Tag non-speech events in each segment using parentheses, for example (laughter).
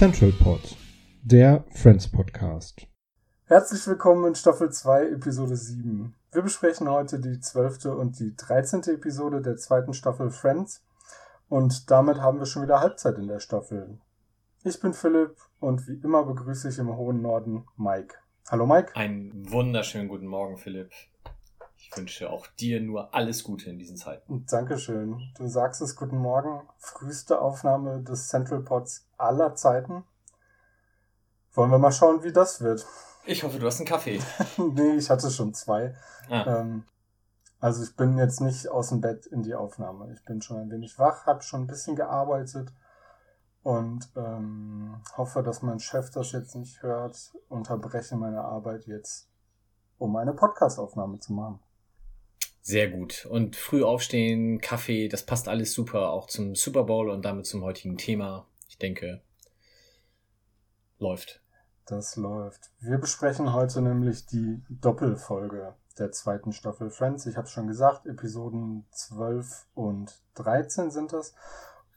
Central Pod, der Friends Podcast. Herzlich willkommen in Staffel 2, Episode 7. Wir besprechen heute die 12. und die 13. Episode der zweiten Staffel Friends. Und damit haben wir schon wieder Halbzeit in der Staffel. Ich bin Philipp und wie immer begrüße ich im hohen Norden Mike. Hallo Mike. Einen wunderschönen guten Morgen, Philipp. Ich wünsche auch dir nur alles Gute in diesen Zeiten. Dankeschön. Du sagst es, guten Morgen. Früheste Aufnahme des Central Pods aller Zeiten. Wollen wir mal schauen, wie das wird. Ich hoffe, du hast einen Kaffee. (laughs) nee, ich hatte schon zwei. Ah, Ähm, also ich bin jetzt nicht aus dem Bett in die Aufnahme. Ich bin schon ein wenig wach, habe schon ein bisschen gearbeitet und ähm, hoffe, dass mein Chef das jetzt nicht hört. Unterbreche meine Arbeit jetzt, um eine Podcastaufnahme zu machen. sehr gut. Und früh aufstehen, Kaffee, das passt alles super auch zum Super Bowl und damit zum heutigen Thema. Ich denke, läuft. Das läuft. Wir besprechen heute nämlich die Doppelfolge der zweiten Staffel Friends. Ich habe schon gesagt, Episoden 12 und 13 sind das.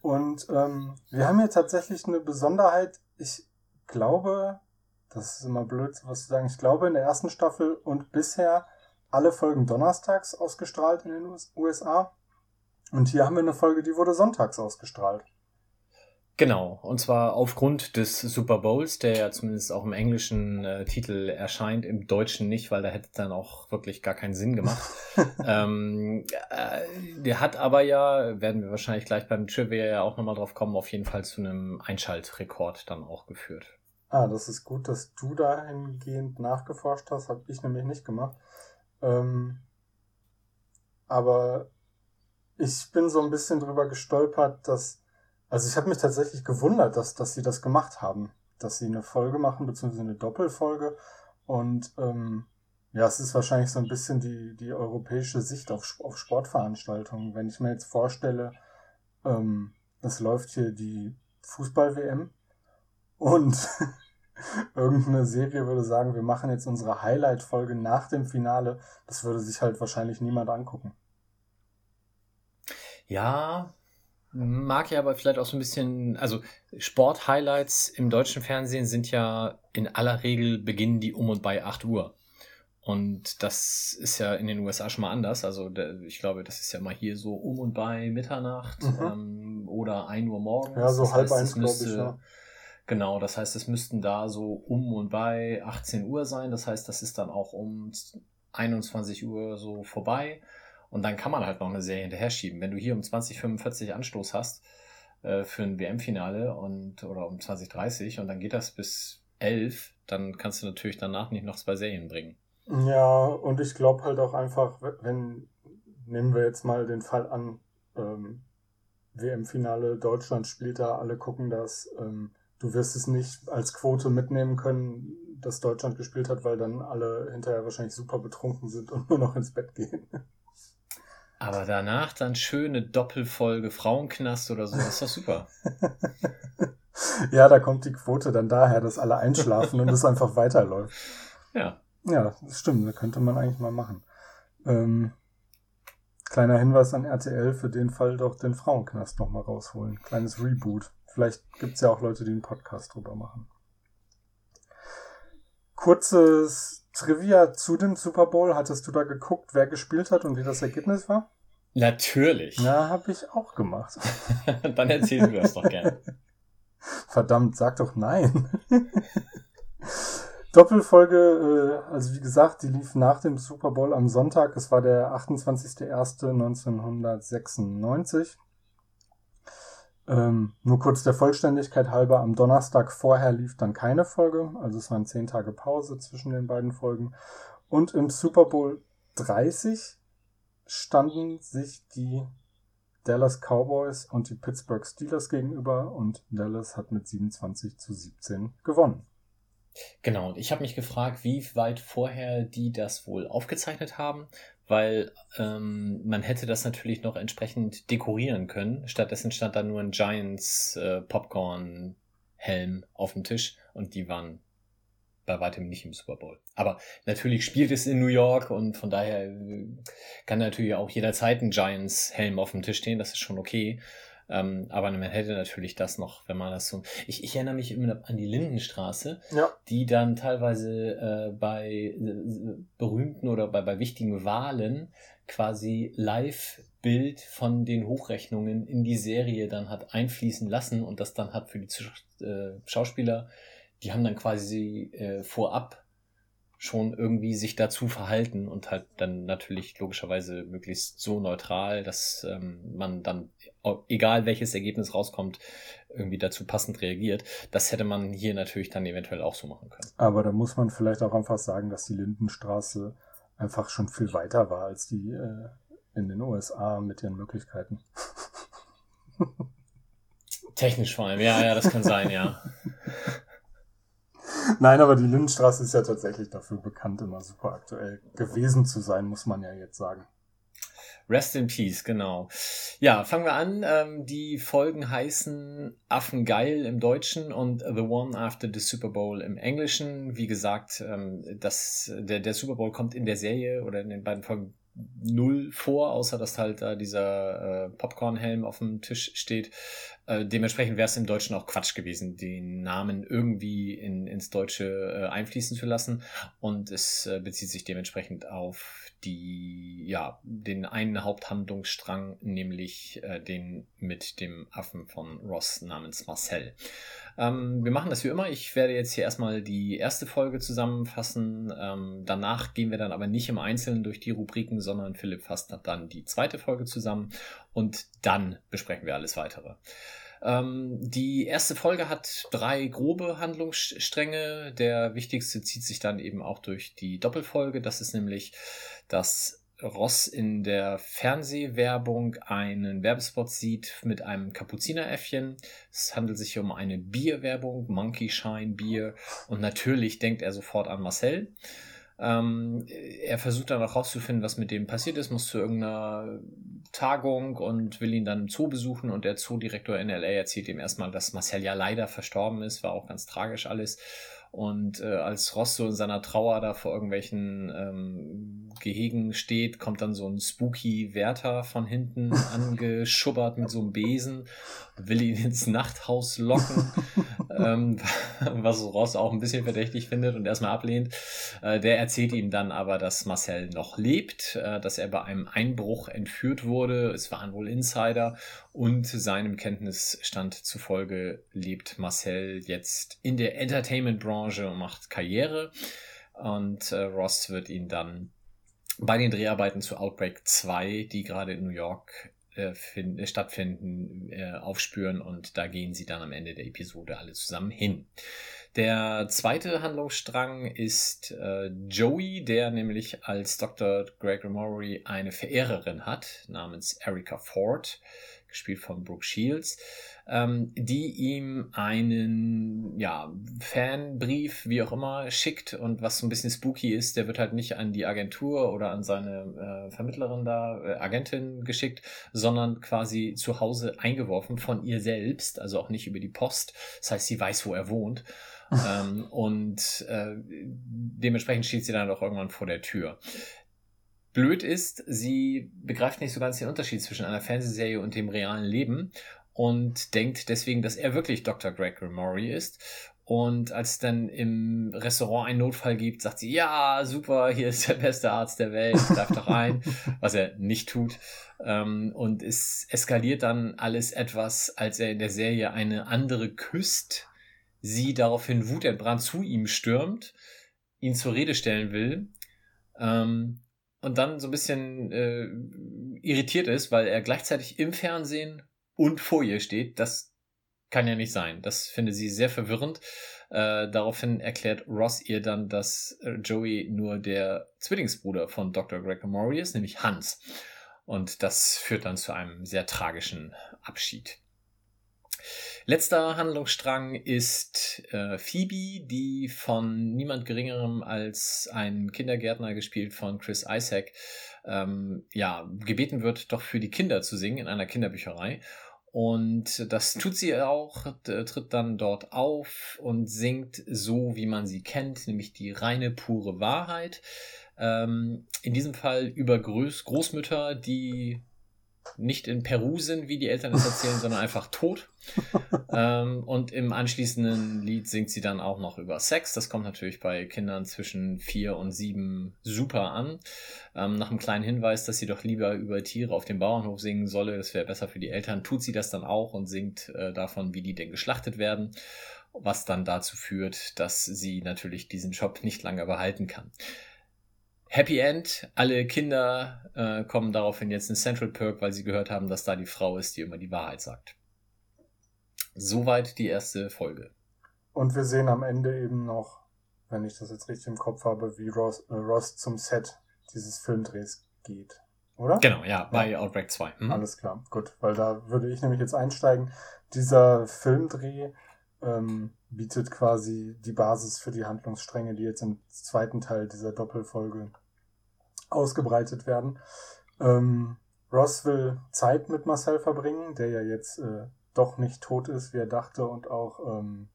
Und ähm, wir haben hier tatsächlich eine Besonderheit. Ich glaube, das ist immer blöd, was zu sagen. Ich glaube, in der ersten Staffel und bisher alle Folgen donnerstags ausgestrahlt in den US- USA. Und hier haben wir eine Folge, die wurde sonntags ausgestrahlt. Genau, und zwar aufgrund des Super Bowls, der ja zumindest auch im englischen äh, Titel erscheint, im deutschen nicht, weil da hätte es dann auch wirklich gar keinen Sinn gemacht. (laughs) ähm, äh, der hat aber ja, werden wir wahrscheinlich gleich beim Trivia ja auch nochmal drauf kommen, auf jeden Fall zu einem Einschaltrekord dann auch geführt. Ah, das ist gut, dass du dahingehend nachgeforscht hast. Habe ich nämlich nicht gemacht. Ähm, aber ich bin so ein bisschen drüber gestolpert, dass. Also ich habe mich tatsächlich gewundert, dass, dass sie das gemacht haben. Dass sie eine Folge machen, beziehungsweise eine Doppelfolge. Und ähm, ja, es ist wahrscheinlich so ein bisschen die, die europäische Sicht auf, auf Sportveranstaltungen. Wenn ich mir jetzt vorstelle, ähm, es läuft hier die Fußball-WM und (laughs) irgendeine Serie würde sagen, wir machen jetzt unsere Highlight-Folge nach dem Finale. Das würde sich halt wahrscheinlich niemand angucken. Ja, mag ja aber vielleicht auch so ein bisschen, also Sport-Highlights im deutschen Fernsehen sind ja in aller Regel beginnen die um und bei 8 Uhr. Und das ist ja in den USA schon mal anders. Also ich glaube, das ist ja mal hier so um und bei Mitternacht Mhm. ähm, oder 1 Uhr morgens. Ja, so Das halb heißt, eins, glaube ich, müsste- ja. Genau, das heißt, es müssten da so um und bei 18 Uhr sein. Das heißt, das ist dann auch um 21 Uhr so vorbei. Und dann kann man halt noch eine Serie hinterher schieben. Wenn du hier um 2045 Anstoß hast äh, für ein WM-Finale und oder um 2030 und dann geht das bis 11, dann kannst du natürlich danach nicht noch zwei Serien bringen. Ja, und ich glaube halt auch einfach, wenn, nehmen wir jetzt mal den Fall an, ähm, WM-Finale, Deutschland spielt da, alle gucken das, ähm, du wirst es nicht als Quote mitnehmen können, dass Deutschland gespielt hat, weil dann alle hinterher wahrscheinlich super betrunken sind und nur noch ins Bett gehen. (laughs) Aber danach dann schöne Doppelfolge Frauenknast oder so, ist doch super. (laughs) ja, da kommt die Quote dann daher, dass alle einschlafen und es einfach weiterläuft. (laughs) Ja. Ja, das stimmt, das könnte man eigentlich mal machen. Ähm, kleiner Hinweis an RTL, für den Fall doch den Frauenknast nochmal rausholen. Kleines Reboot. Vielleicht gibt's ja auch Leute, die einen Podcast drüber machen. Kurzes Trivia zu dem Super Bowl. Hattest du da geguckt, wer gespielt hat und wie das Ergebnis war? Natürlich. Ja, habe ich auch gemacht. (laughs) dann erzählen wir das doch gerne. (laughs) Verdammt, sag doch nein. (laughs) Doppelfolge, äh, also wie gesagt, die lief nach dem Super Bowl am Sonntag. Es war der 28.01.1996. Ähm, nur kurz der Vollständigkeit halber, am Donnerstag vorher lief dann keine Folge, also es waren zehn Tage Pause zwischen den beiden Folgen. Und im Super Bowl 30 standen sich die Dallas Cowboys und die Pittsburgh Steelers gegenüber und Dallas hat mit 27 zu 17 gewonnen. Genau, und ich habe mich gefragt, wie weit vorher die das wohl aufgezeichnet haben, weil ähm, man hätte das natürlich noch entsprechend dekorieren können. Stattdessen stand da nur ein Giants äh, Popcorn Helm auf dem Tisch und die waren bei weitem nicht im Super Bowl. Aber natürlich spielt es in New York und von daher äh, kann natürlich auch jederzeit ein Giants-Helm auf dem Tisch stehen, das ist schon okay. Ähm, aber man hätte natürlich das noch, wenn man das so. Ich, ich erinnere mich immer an die Lindenstraße, ja. die dann teilweise äh, bei äh, berühmten oder bei, bei wichtigen Wahlen quasi live Bild von den Hochrechnungen in die Serie dann hat einfließen lassen und das dann hat für die äh, Schauspieler die haben dann quasi äh, vorab schon irgendwie sich dazu verhalten und halt dann natürlich logischerweise möglichst so neutral, dass ähm, man dann, egal welches Ergebnis rauskommt, irgendwie dazu passend reagiert. Das hätte man hier natürlich dann eventuell auch so machen können. Aber da muss man vielleicht auch einfach sagen, dass die Lindenstraße einfach schon viel weiter war als die äh, in den USA mit ihren Möglichkeiten. Technisch vor allem, ja, ja, das kann sein, ja. (laughs) Nein, aber die Lindenstraße ist ja tatsächlich dafür bekannt, immer super aktuell gewesen zu sein, muss man ja jetzt sagen. Rest in Peace, genau. Ja, fangen wir an. Ähm, die Folgen heißen Affengeil im Deutschen und The One After the Super Bowl im Englischen. Wie gesagt, ähm, das, der, der Super Bowl kommt in der Serie oder in den beiden Folgen null vor, außer dass halt da dieser äh, Popcorn-Helm auf dem Tisch steht. Äh, dementsprechend wäre es im Deutschen auch Quatsch gewesen, den Namen irgendwie in, ins Deutsche äh, einfließen zu lassen. Und es äh, bezieht sich dementsprechend auf die, ja, den einen Haupthandlungsstrang, nämlich äh, den mit dem Affen von Ross namens Marcel. Ähm, wir machen das wie immer. Ich werde jetzt hier erstmal die erste Folge zusammenfassen. Ähm, danach gehen wir dann aber nicht im Einzelnen durch die Rubriken, sondern Philipp fasst dann die zweite Folge zusammen und dann besprechen wir alles weitere. Ähm, die erste Folge hat drei grobe Handlungsstränge. Der wichtigste zieht sich dann eben auch durch die Doppelfolge. Das ist nämlich, dass Ross in der Fernsehwerbung einen Werbespot sieht mit einem Kapuzineräffchen. Es handelt sich um eine Bierwerbung, Monkey Shine Bier. Und natürlich denkt er sofort an Marcel. Ähm, er versucht dann auch rauszufinden, was mit dem passiert ist, muss zu irgendeiner Tagung und will ihn dann im Zoo besuchen und der Zoodirektor in LA erzählt ihm erstmal, dass Marcel ja leider verstorben ist, war auch ganz tragisch alles. Und äh, als Ross so in seiner Trauer da vor irgendwelchen ähm, Gehegen steht, kommt dann so ein spooky Wärter von hinten (laughs) angeschubbert mit so einem Besen, will ihn ins Nachthaus locken, (laughs) ähm, was Ross auch ein bisschen verdächtig findet und erstmal ablehnt. Äh, der erzählt ihm dann aber, dass Marcel noch lebt, äh, dass er bei einem Einbruch entführt wurde. Es waren wohl Insider und seinem Kenntnisstand zufolge lebt Marcel jetzt in der Entertainment-Branche und macht Karriere. Und äh, Ross wird ihn dann bei den Dreharbeiten zu Outbreak 2, die gerade in New York äh, äh, stattfinden, äh, aufspüren und da gehen sie dann am Ende der Episode alle zusammen hin. Der zweite Handlungsstrang ist äh, Joey, der nämlich als Dr. Greg Murray eine Verehrerin hat, namens Erika Ford gespielt von Brooke Shields, ähm, die ihm einen ja, Fanbrief, wie auch immer, schickt und was so ein bisschen spooky ist, der wird halt nicht an die Agentur oder an seine äh, Vermittlerin da, äh, Agentin geschickt, sondern quasi zu Hause eingeworfen von ihr selbst, also auch nicht über die Post. Das heißt, sie weiß, wo er wohnt. (laughs) ähm, und äh, dementsprechend steht sie dann auch irgendwann vor der Tür. Blöd ist, sie begreift nicht so ganz den Unterschied zwischen einer Fernsehserie und dem realen Leben und denkt deswegen, dass er wirklich Dr. Gregory Murray ist. Und als es dann im Restaurant einen Notfall gibt, sagt sie, ja, super, hier ist der beste Arzt der Welt, greif doch ein, (laughs) was er nicht tut. Ähm, und es eskaliert dann alles etwas, als er in der Serie eine andere küsst, sie daraufhin wutentbrannt zu ihm stürmt, ihn zur Rede stellen will. Ähm, und dann so ein bisschen äh, irritiert ist, weil er gleichzeitig im Fernsehen und vor ihr steht, das kann ja nicht sein. Das finde sie sehr verwirrend. Äh, daraufhin erklärt Ross ihr dann, dass äh, Joey nur der Zwillingsbruder von Dr. Gregory ist, nämlich Hans. Und das führt dann zu einem sehr tragischen Abschied. Letzter Handlungsstrang ist äh, Phoebe, die von niemand Geringerem als ein Kindergärtner gespielt von Chris Isaac, ähm, ja, gebeten wird, doch für die Kinder zu singen in einer Kinderbücherei. Und das tut sie auch, tritt dann dort auf und singt so, wie man sie kennt, nämlich die reine, pure Wahrheit. Ähm, in diesem Fall über Groß Großmütter, die nicht in Peru sind, wie die Eltern es erzählen, sondern einfach tot. (laughs) ähm, und im anschließenden Lied singt sie dann auch noch über Sex. Das kommt natürlich bei Kindern zwischen vier und sieben super an. Ähm, nach einem kleinen Hinweis, dass sie doch lieber über Tiere auf dem Bauernhof singen solle, das wäre besser für die Eltern, tut sie das dann auch und singt äh, davon, wie die denn geschlachtet werden. Was dann dazu führt, dass sie natürlich diesen Job nicht lange behalten kann. Happy End. Alle Kinder äh, kommen daraufhin jetzt in Central Perk, weil sie gehört haben, dass da die Frau ist, die immer die Wahrheit sagt. Soweit die erste Folge. Und wir sehen am Ende eben noch, wenn ich das jetzt richtig im Kopf habe, wie Ross, äh, Ross zum Set dieses Filmdrehs geht. Oder? Genau, ja, bei ja. Outbreak 2. Mhm. Alles klar, gut, weil da würde ich nämlich jetzt einsteigen. Dieser Filmdreh ähm, bietet quasi die Basis für die Handlungsstränge, die jetzt im zweiten Teil dieser Doppelfolge ausgebreitet werden. Ähm, Ross will Zeit mit Marcel verbringen, der ja jetzt äh, doch nicht tot ist, wie er dachte, und auch ähm,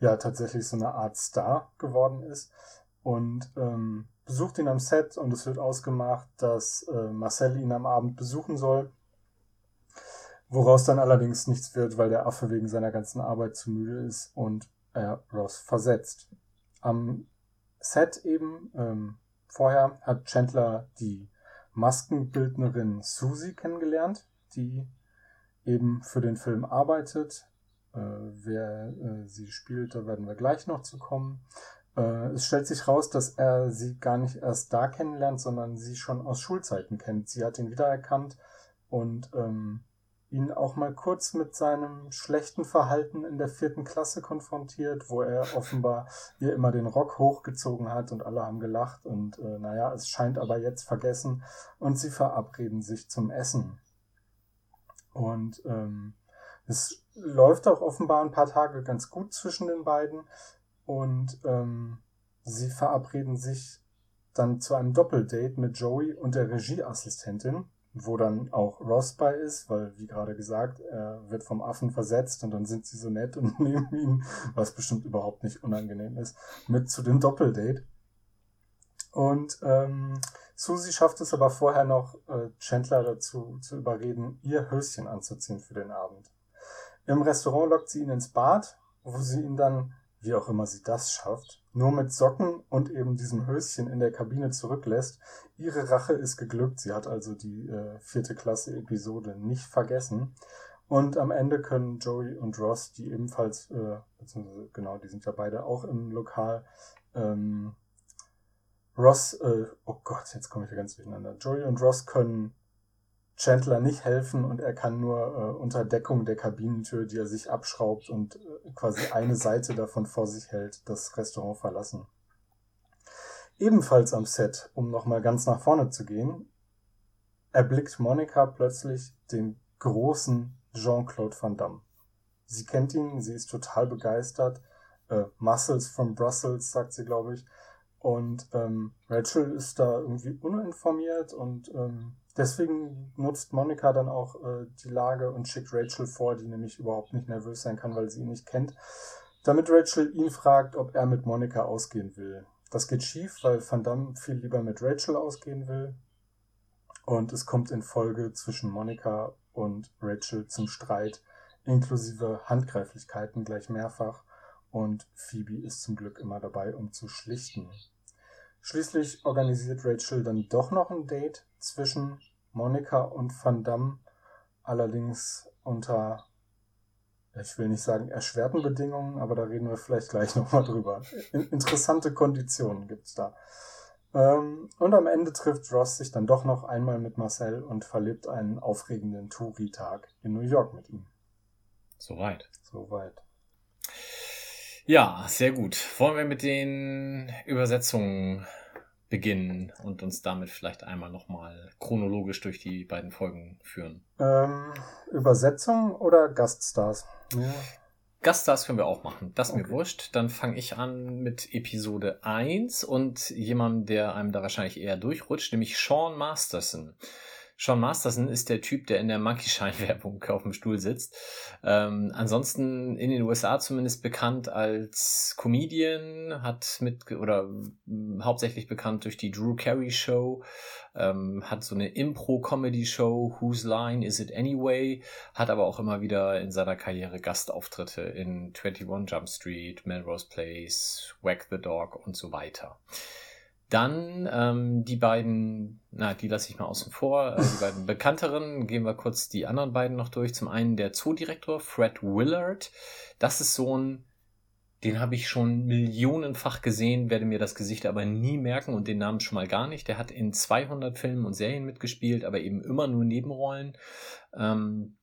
ja tatsächlich so eine Art Star geworden ist. Und ähm, besucht ihn am Set und es wird ausgemacht, dass äh, Marcel ihn am Abend besuchen soll. Woraus dann allerdings nichts wird, weil der Affe wegen seiner ganzen Arbeit zu müde ist und er Ross versetzt. Am Set eben ähm, Vorher hat Chandler die Maskenbildnerin Susie kennengelernt, die eben für den Film arbeitet. Äh, wer äh, sie spielt, da werden wir gleich noch zu kommen. Äh, es stellt sich raus, dass er sie gar nicht erst da kennenlernt, sondern sie schon aus Schulzeiten kennt. Sie hat ihn wiedererkannt und ähm, ihn auch mal kurz mit seinem schlechten Verhalten in der vierten Klasse konfrontiert, wo er offenbar ihr immer den Rock hochgezogen hat und alle haben gelacht und äh, naja, es scheint aber jetzt vergessen und sie verabreden sich zum Essen. Und ähm, es läuft auch offenbar ein paar Tage ganz gut zwischen den beiden und ähm, sie verabreden sich dann zu einem Doppeldate mit Joey und der Regieassistentin wo dann auch Ross bei ist, weil, wie gerade gesagt, er wird vom Affen versetzt und dann sind sie so nett und (laughs) nehmen ihn, was bestimmt überhaupt nicht unangenehm ist, mit zu dem Doppeldate. Und ähm, Susie schafft es aber vorher noch, äh, Chandler dazu zu überreden, ihr Höschen anzuziehen für den Abend. Im Restaurant lockt sie ihn ins Bad, wo sie ihn dann, wie auch immer sie das schafft, nur mit Socken und eben diesem Höschen in der Kabine zurücklässt. Ihre Rache ist geglückt. Sie hat also die äh, vierte Klasse Episode nicht vergessen. Und am Ende können Joey und Ross, die ebenfalls, äh, beziehungsweise genau, die sind ja beide auch im Lokal, ähm, Ross, äh, oh Gott, jetzt komme ich da ganz durcheinander. Joey und Ross können Chandler nicht helfen und er kann nur äh, unter Deckung der Kabinentür, die er sich abschraubt und äh, quasi eine Seite davon vor sich hält, das Restaurant verlassen. Ebenfalls am Set, um nochmal ganz nach vorne zu gehen, erblickt Monika plötzlich den großen Jean-Claude Van Damme. Sie kennt ihn, sie ist total begeistert. Äh, Muscles from Brussels, sagt sie, glaube ich. Und ähm, Rachel ist da irgendwie uninformiert und ähm, deswegen nutzt Monika dann auch äh, die Lage und schickt Rachel vor, die nämlich überhaupt nicht nervös sein kann, weil sie ihn nicht kennt, damit Rachel ihn fragt, ob er mit Monika ausgehen will. Das geht schief, weil Van Damme viel lieber mit Rachel ausgehen will. Und es kommt in Folge zwischen Monika und Rachel zum Streit, inklusive Handgreiflichkeiten gleich mehrfach. Und Phoebe ist zum Glück immer dabei, um zu schlichten. Schließlich organisiert Rachel dann doch noch ein Date zwischen Monika und Van Damme, allerdings unter, ich will nicht sagen erschwerten Bedingungen, aber da reden wir vielleicht gleich (laughs) nochmal drüber. interessante Konditionen gibt's da. Ähm, und am Ende trifft Ross sich dann doch noch einmal mit Marcel und verlebt einen aufregenden Touri-Tag in New York mit ihm. Soweit. Soweit. Ja, sehr gut. Wollen wir mit den Übersetzungen beginnen und uns damit vielleicht einmal nochmal chronologisch durch die beiden Folgen führen? Ähm, Übersetzung oder Gaststars? Ja. Gaststars können wir auch machen. Das ist Okay. mir wurscht. Dann fange ich an mit Episode 1 und jemandem, der einem da wahrscheinlich eher durchrutscht, nämlich Sean Masterson. Sean Masterson ist der Typ, der in der Monkey Shine Werbung (laughs) auf dem Stuhl sitzt. Ähm, ansonsten in den USA zumindest bekannt als Comedian, hat mit oder mh, hauptsächlich bekannt durch die Drew Carey Show, ähm, hat so eine Impro-Comedy-Show, Whose Line Is It Anyway, hat aber auch immer wieder in seiner Karriere Gastauftritte in 21 Jump Street, Melrose Place, Whack the Dog und so weiter. Dann ähm, die beiden, na, die lasse ich mal außen vor, äh, die beiden (laughs) bekannteren, gehen wir kurz die anderen beiden noch durch. Zum einen der Zoodirektor Fred Willard. Das ist so ein, den habe ich schon millionenfach gesehen, werde mir das Gesicht aber nie merken und den Namen schon mal gar nicht. Der hat in 200 Filmen und Serien mitgespielt, aber eben immer nur Nebenrollen. Ähm,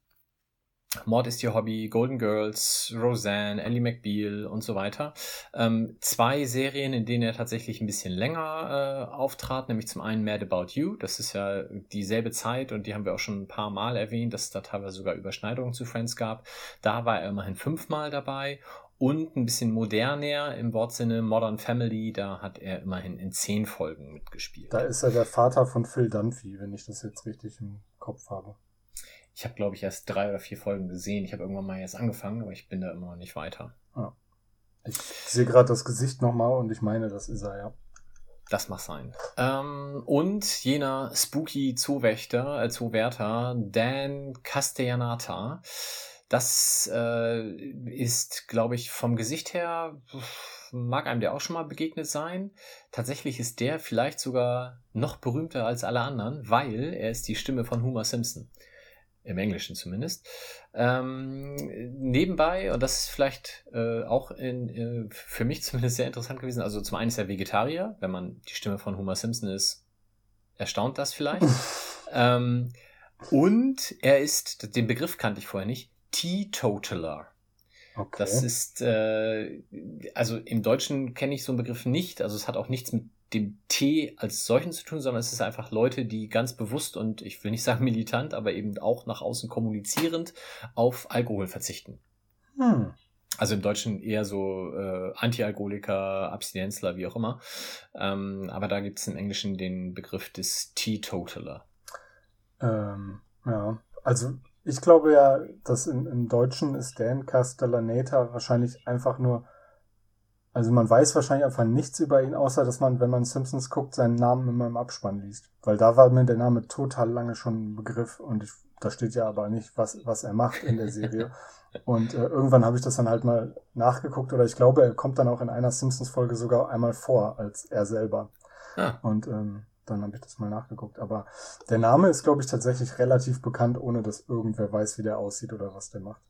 Mord ist ihr Hobby, Golden Girls, Roseanne, Ellie McBeal und so weiter. Ähm, zwei Serien, in denen er tatsächlich ein bisschen länger äh, auftrat, nämlich zum einen Mad About You, das ist ja dieselbe Zeit und die haben wir auch schon ein paar Mal erwähnt, dass es da teilweise sogar Überschneidungen zu Friends gab. Da war er immerhin fünfmal dabei und ein bisschen moderner im Wortsinne Modern Family, da hat er immerhin in zehn Folgen mitgespielt. Da ist er der Vater von Phil Dunphy, wenn ich das jetzt richtig im Kopf habe. Ich habe, glaube ich, erst drei oder vier Folgen gesehen. Ich habe irgendwann mal jetzt angefangen, aber ich bin da immer noch nicht weiter. Ich sehe gerade das Gesicht nochmal und ich meine, das ist er, ja. Das mag sein. Ähm, und jener spooky Zoowächter, äh, Zoowärter, Dan Castellanata, das äh, ist, glaube ich, vom Gesicht her, mag einem der auch schon mal begegnet sein. Tatsächlich ist der vielleicht sogar noch berühmter als alle anderen, weil er ist die Stimme von Homer Simpson. Im Englischen zumindest. Ähm, nebenbei, und das ist vielleicht äh, auch in, äh, für mich (laughs) zumindest sehr interessant gewesen, also zum einen ist er Vegetarier, wenn man die Stimme von Homer Simpson ist, erstaunt das vielleicht. ähm, und er ist, den Begriff kannte ich vorher nicht, Teetotaler. Okay. Das ist, äh, also im Deutschen kenne ich so einen Begriff nicht, also es hat auch nichts mit dem Tee als solchen zu tun, sondern es ist einfach Leute, die ganz bewusst und ich will nicht sagen militant, aber eben auch nach außen kommunizierend auf Alkohol verzichten. hm. Also im Deutschen eher so äh, Anti-Alkoholiker, Abstinenzler, wie auch immer. Ähm, aber da gibt es im Englischen den Begriff des Teetotaler. ähm, ja, also ich glaube ja, dass im, im Deutschen ist Dan Castellaneta wahrscheinlich einfach nur, also man weiß wahrscheinlich einfach nichts über ihn, außer dass man, wenn man Simpsons guckt, seinen Namen immer im Abspann liest. Weil da war mir der Name total lange schon ein Begriff und ich, da steht ja aber nicht, was, was er macht in der Serie. (laughs) Und äh, irgendwann habe ich das dann halt mal nachgeguckt oder ich glaube, er kommt dann auch in einer Simpsons-Folge sogar einmal vor als er selber. Ah, Und ähm, dann habe ich das mal nachgeguckt. Aber der Name ist, glaube ich, tatsächlich relativ bekannt, ohne dass irgendwer weiß, wie der aussieht oder was der macht.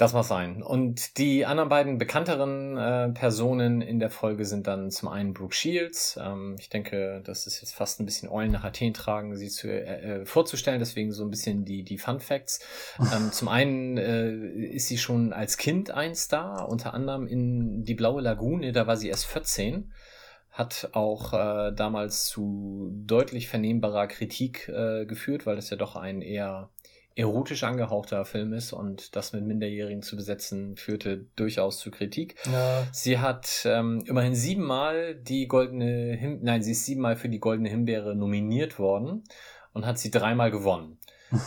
Das mag sein. Und die anderen beiden bekannteren äh, Personen in der Folge sind dann zum einen Brooke Shields. Ähm, ich denke, das ist jetzt fast ein bisschen Eulen nach Athen tragen, sie zu, äh, äh, vorzustellen, deswegen so ein bisschen die, die Fun Facts. (laughs) Ähm, zum einen äh, ist sie schon als Kind ein Star, unter anderem in Die Blaue Lagune, da war sie erst 14 hat auch äh, damals zu deutlich vernehmbarer Kritik äh, geführt, weil das ja doch ein eher erotisch angehauchter Film ist und das mit Minderjährigen zu besetzen führte durchaus zu Kritik. Ja, Sie hat ähm, immerhin siebenmal die goldene Him nein, sie ist siebenmal für die goldene Himbeere nominiert worden und hat sie dreimal gewonnen. Ich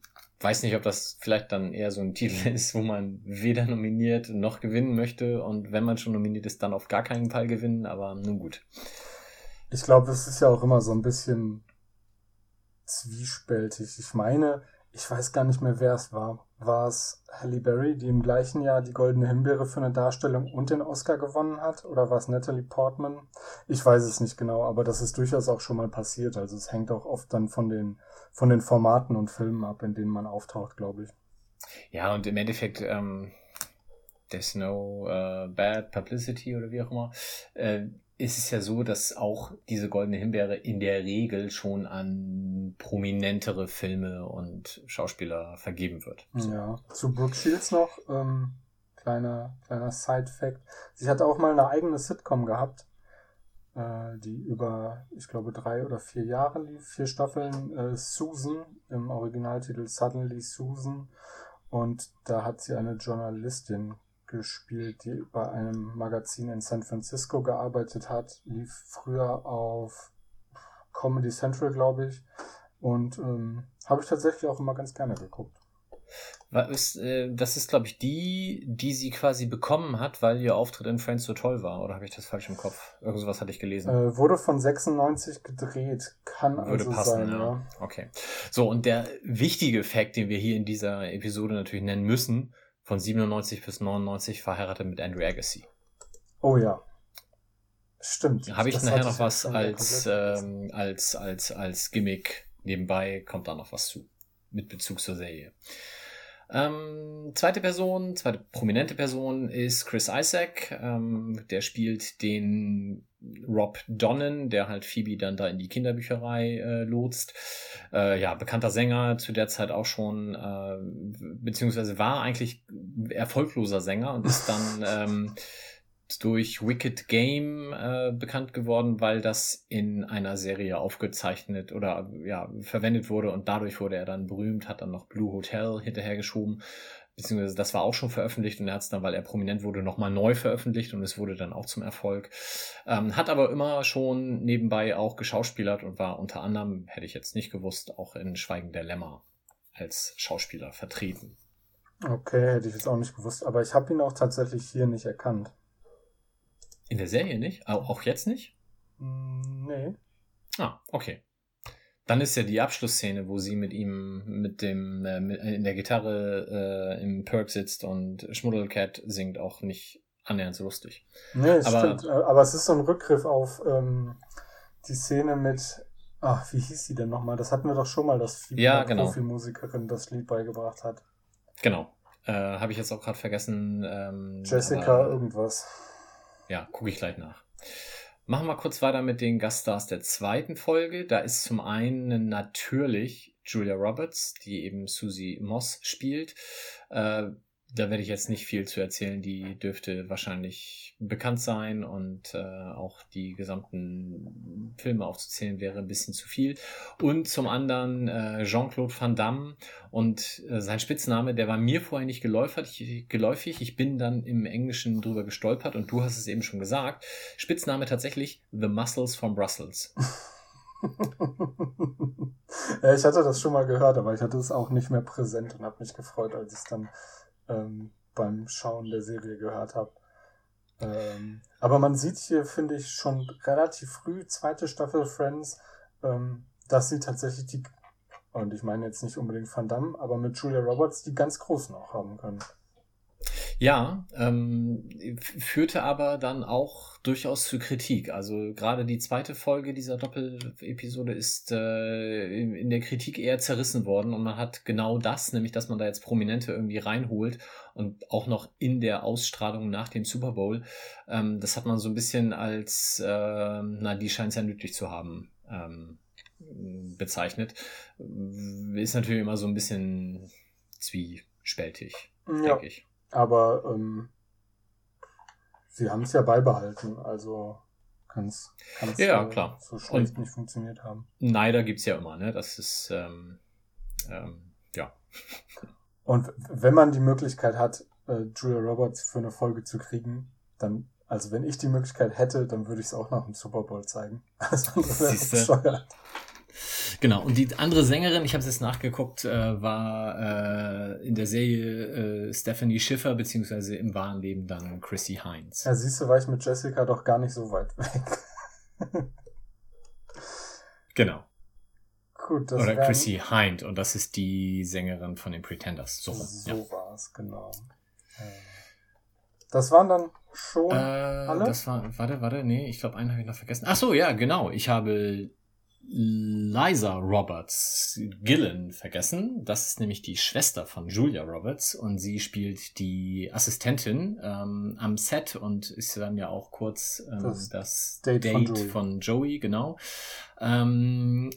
(laughs) weiß nicht, ob das vielleicht dann eher so ein Titel ist, wo man weder nominiert noch gewinnen möchte und wenn man schon nominiert ist, dann auf gar keinen Fall gewinnen, aber nun gut. ich glaube, es ist ja auch immer so ein bisschen zwiespältig. Ich meine, ich weiß gar nicht mehr, wer es war. War es Halle Berry, die im gleichen Jahr die Goldene Himbeere für eine Darstellung und den Oscar gewonnen hat? Oder war es Natalie Portman? Ich weiß es nicht genau, aber das ist durchaus auch schon mal passiert. Also es hängt auch oft dann von den, von den Formaten und Filmen ab, in denen man auftaucht, glaube ich. Ja, und im Endeffekt, ähm, There's no uh, bad publicity oder wie auch immer, äh, ist es ja so, dass auch diese goldene Himbeere in der Regel schon an prominentere Filme und Schauspieler vergeben wird. So. Ja, zu Brooke Shields noch, ähm, kleiner, kleiner Side-Fact. Sie hat auch mal eine eigene Sitcom gehabt, äh, die über, ich glaube, drei oder vier Jahre lief, vier Staffeln, äh, Susan, im Originaltitel Suddenly Susan. Und da hat sie eine Journalistin gespielt, die bei einem Magazin in San Francisco gearbeitet hat. Lief früher auf Comedy Central, glaube ich. Und ähm, habe ich tatsächlich auch immer ganz gerne geguckt. Ist, äh, das ist, glaube ich, die, die sie quasi bekommen hat, weil ihr Auftritt in Friends so toll war. Oder habe ich das falsch im Kopf? Irgendwas hatte ich gelesen. Äh, wurde von 96 gedreht. Kann Würde also passen, sein, ja. ja. Okay. So, und der wichtige Fakt, den wir hier in dieser Episode natürlich nennen müssen, von 97 bis 99 verheiratet mit Andrew Agassi. Oh ja. Stimmt. Habe ich das nachher noch was als, ähm, als, als, als Gimmick nebenbei, kommt da noch was zu. Mit Bezug zur Serie. Ähm, zweite Person, zweite prominente Person ist Chris Isaac. Ähm, der spielt den Rob Donnan, der halt Phoebe dann da in die Kinderbücherei äh, lotst. Äh, ja, bekannter Sänger, zu der Zeit auch schon, äh, beziehungsweise war eigentlich erfolgloser Sänger und ist dann (laughs) ähm, durch Wicked Game äh, bekannt geworden, weil das in einer Serie aufgezeichnet oder ja verwendet wurde und dadurch wurde er dann berühmt, hat dann noch Blue Hotel hinterhergeschoben, beziehungsweise das war auch schon veröffentlicht und er hat es dann, weil er prominent wurde, nochmal neu veröffentlicht und es wurde dann auch zum Erfolg. Ähm, hat aber immer schon nebenbei auch geschauspielert und war unter anderem, hätte ich jetzt nicht gewusst, auch in Schweigen der Lämmer als Schauspieler vertreten. Okay, hätte ich jetzt auch nicht gewusst, aber ich habe ihn auch tatsächlich hier nicht erkannt. In der Serie nicht? Auch jetzt nicht? Mm, nee. Ah, okay. Dann ist ja die Abschlussszene, wo sie mit ihm mit dem äh, mit, in der Gitarre äh, im Perk sitzt und Schmuddelcat singt auch nicht annähernd so lustig. Nee, aber, stimmt. Äh, aber es ist so ein Rückgriff auf ähm, die Szene mit, ach, wie hieß sie denn nochmal? Das hatten wir doch schon mal, dass die ja, genau. Profimusikerin das Lied beigebracht hat. Genau. Äh, Habe ich jetzt auch gerade vergessen. Ähm, Jessica aber, irgendwas. Ja, gucke ich gleich nach. Machen wir kurz weiter mit den Gaststars der zweiten Folge. Da ist zum einen natürlich Julia Roberts, die eben Susie Moss spielt. Äh, da werde ich jetzt nicht viel zu erzählen. Die dürfte wahrscheinlich bekannt sein und äh, auch die gesamten Filme aufzuzählen wäre ein bisschen zu viel. Und zum anderen äh, Jean-Claude Van Damme und äh, sein Spitzname, der war mir vorher nicht geläufig, geläufig. Ich bin dann im Englischen drüber gestolpert und du hast es eben schon gesagt. Spitzname tatsächlich The Muscles from Brussels. (laughs) ja, ich hatte das schon mal gehört, aber ich hatte es auch nicht mehr präsent und habe mich gefreut, als ich es dann ähm, beim Schauen der Serie gehört habe. Ähm, aber man sieht hier, finde ich, schon relativ früh, zweite Staffel Friends, ähm, dass sie tatsächlich die, und ich meine jetzt nicht unbedingt Van Damme, aber mit Julia Roberts die ganz Großen auch haben können. Ja, ähm, führte aber dann auch durchaus zu Kritik. Also gerade die zweite Folge dieser Doppelepisode ist äh, in der Kritik eher zerrissen worden und man hat genau das, nämlich dass man da jetzt Prominente irgendwie reinholt und auch noch in der Ausstrahlung nach dem Super Bowl, ähm, das hat man so ein bisschen als, äh, na, die scheint es ja nötig zu haben. Ähm, bezeichnet. Ist natürlich immer so ein bisschen zwiespältig, ja. denke ich. Aber ähm, sie haben es ja beibehalten, also kann es ja, klar. so schlecht Und nicht funktioniert haben. Neider gibt es ja immer, ne? Das ist ähm, ähm, ja. Und wenn man die Möglichkeit hat, äh, Julia Roberts für eine Folge zu kriegen, dann, also wenn ich die Möglichkeit hätte, dann würde ich es auch nach dem Super Bowl zeigen. (laughs) Wäre bescheuert. Genau, und die andere Sängerin, ich habe es jetzt nachgeguckt, äh, war äh, in der Serie äh, Stephanie Schiffer, beziehungsweise im wahren Leben dann Chrissy Hines. Ja, siehst du, war ich mit Jessica doch gar nicht so weit weg. (laughs) genau. Gut, das Oder Chrissy Hind, und das ist die Sängerin von den Pretenders. So, so ja. war es, genau. Das waren dann schon äh, alle? Das war, warte, warte, nee, ich glaube, einen habe ich noch vergessen. Ach so, ja, genau. Ich habe Liza Roberts Gillen vergessen. Das ist nämlich die Schwester von Julia Roberts und sie spielt die Assistentin ähm, am Set und ist dann ja auch kurz ähm, das, das, Date, Date von, Joey. von, Joey. genau. Ähm,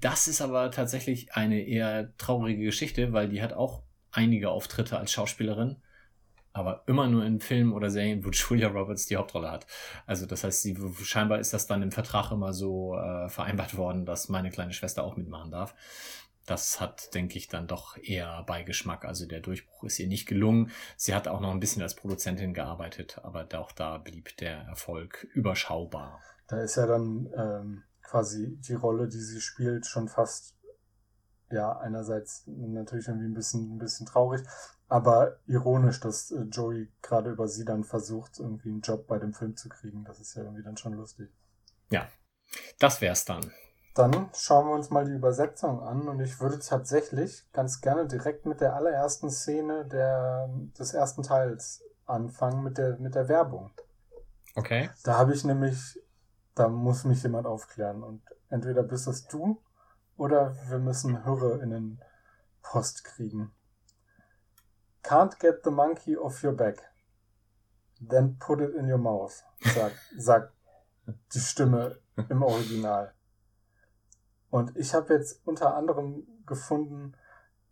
das ist aber tatsächlich eine eher traurige Geschichte, weil die hat auch einige Auftritte als Schauspielerin aber immer nur in Filmen oder Serien, wo (laughs) Julia Roberts die Hauptrolle hat. Also das heißt, sie, scheinbar ist das dann im Vertrag immer so äh, vereinbart worden, dass meine kleine Schwester auch mitmachen darf. Das hat, denke ich, dann doch eher Beigeschmack. Also der Durchbruch ist ihr nicht gelungen. Sie hat auch noch ein bisschen als Produzentin gearbeitet, aber auch da blieb der Erfolg überschaubar. Da ist ja dann ähm, quasi die Rolle, die sie spielt, schon fast ja, einerseits natürlich irgendwie ein bisschen, ein bisschen traurig, aber ironisch, dass äh, Joey gerade über sie dann versucht, irgendwie einen Job bei dem Film zu kriegen. Das ist ja irgendwie dann schon lustig. Ja, das wär's dann. Dann schauen wir uns mal die Übersetzung an und ich würde tatsächlich ganz gerne direkt mit der allerersten Szene der, des ersten Teils anfangen, mit der, mit der Werbung. Okay. Da habe ich nämlich, da muss mich jemand aufklären und entweder bist es du oder wir müssen HörerInnen Post kriegen. Can't get the monkey off your back. Then put it in your mouth, sagt, (laughs) sagt die Stimme im Original. Und ich habe jetzt unter anderem gefunden,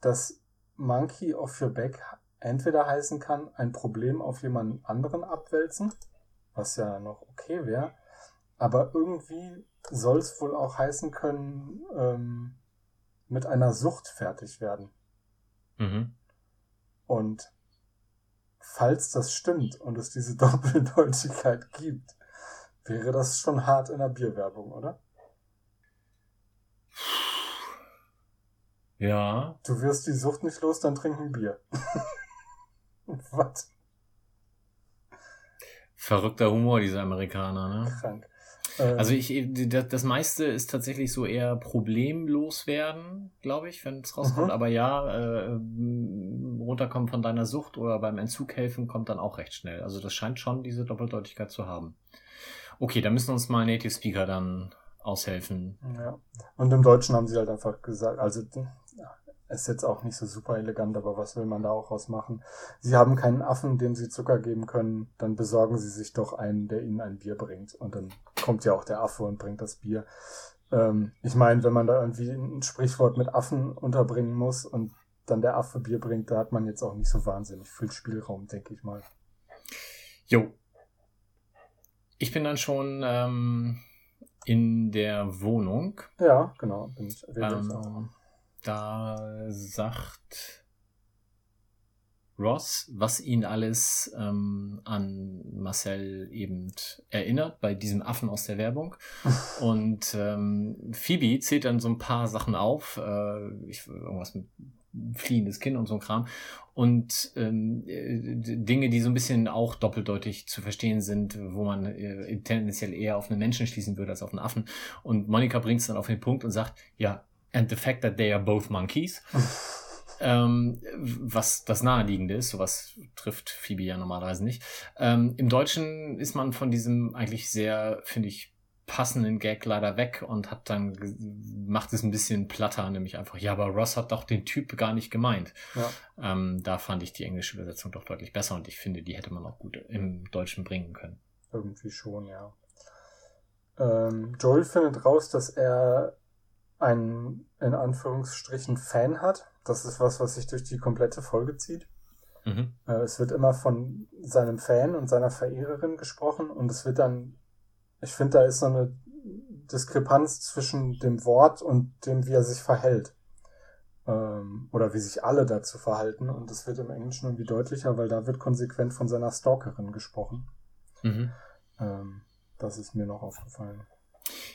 dass Monkey off your back entweder heißen kann, ein Problem auf jemanden anderen abwälzen, was ja noch okay wäre, aber irgendwie soll es wohl auch heißen können, ähm, mit einer Sucht fertig werden. Mhm. Und falls das stimmt und es diese (laughs) Doppeldeutigkeit gibt, wäre das schon hart in der Bierwerbung, oder? Ja. Du wirst die Sucht nicht los, dann trinken Bier. (laughs) Was? Verrückter Humor, diese Amerikaner, ne? Krank. Ähm. Also ich, das meiste ist tatsächlich so eher problemlos werden, glaube ich, wenn es rauskommt. Mhm. Aber ja, äh, runterkommen von deiner Sucht oder beim Entzug helfen kommt dann auch recht schnell. Also das scheint schon diese Doppeldeutigkeit zu haben. Okay, da müssen uns mal Native Speaker dann aushelfen. Ja. Und im Deutschen haben sie halt einfach gesagt, also ist jetzt auch nicht so super elegant, aber was will man da auch rausmachen? Sie haben keinen Affen, dem sie Zucker geben können, dann besorgen sie sich doch einen, der ihnen ein Bier bringt. Und dann kommt ja auch der Affe und bringt das Bier. Ähm, ich meine, wenn man da irgendwie ein Sprichwort mit Affen unterbringen muss und dann der Affe Bier bringt, da hat man jetzt auch nicht so wahnsinnig viel Spielraum, denke ich mal. Jo. Ich bin dann schon ähm, in der Wohnung. Ja, genau. Bin ich, ähm, da sagt Ross, was ihn alles ähm, an Marcel eben erinnert, bei diesem Affen aus der Werbung. (laughs) Und ähm, Phoebe zählt dann so ein paar Sachen auf, äh, ich, irgendwas mit fliehendes Kind und so ein Kram. Und ähm, äh, Dinge, die so ein bisschen auch doppeldeutig zu verstehen sind, wo man äh, tendenziell eher auf einen Menschen schließen würde als auf einen Affen. Und Monika bringt es dann auf den Punkt und sagt, ja, and the fact that they are both monkeys. (laughs) ähm, was das Naheliegende ist, sowas trifft Phoebe ja normalerweise nicht. Ähm, Im Deutschen ist man von diesem eigentlich sehr, finde ich, passenden Gag leider weg und hat dann macht es ein bisschen platter, nämlich einfach, ja, aber Ross hat doch den Typ gar nicht gemeint. Ja. Ähm, da fand ich die englische Übersetzung doch deutlich besser und ich finde, die hätte man auch gut im Deutschen bringen können. Irgendwie schon, ja. Ähm, Joel findet raus, dass er einen, in Anführungsstrichen, Fan hat. Das ist was, was sich durch die komplette Folge zieht. Mhm. Äh, es wird immer von seinem Fan und seiner Verehrerin gesprochen und es wird dann, ich finde, da ist so eine Diskrepanz zwischen dem Wort und dem, wie er sich verhält. Ähm, oder wie sich alle dazu verhalten. Und das wird im Englischen irgendwie deutlicher, weil da wird konsequent von seiner Stalkerin gesprochen. Mhm. Ähm, das ist mir noch aufgefallen.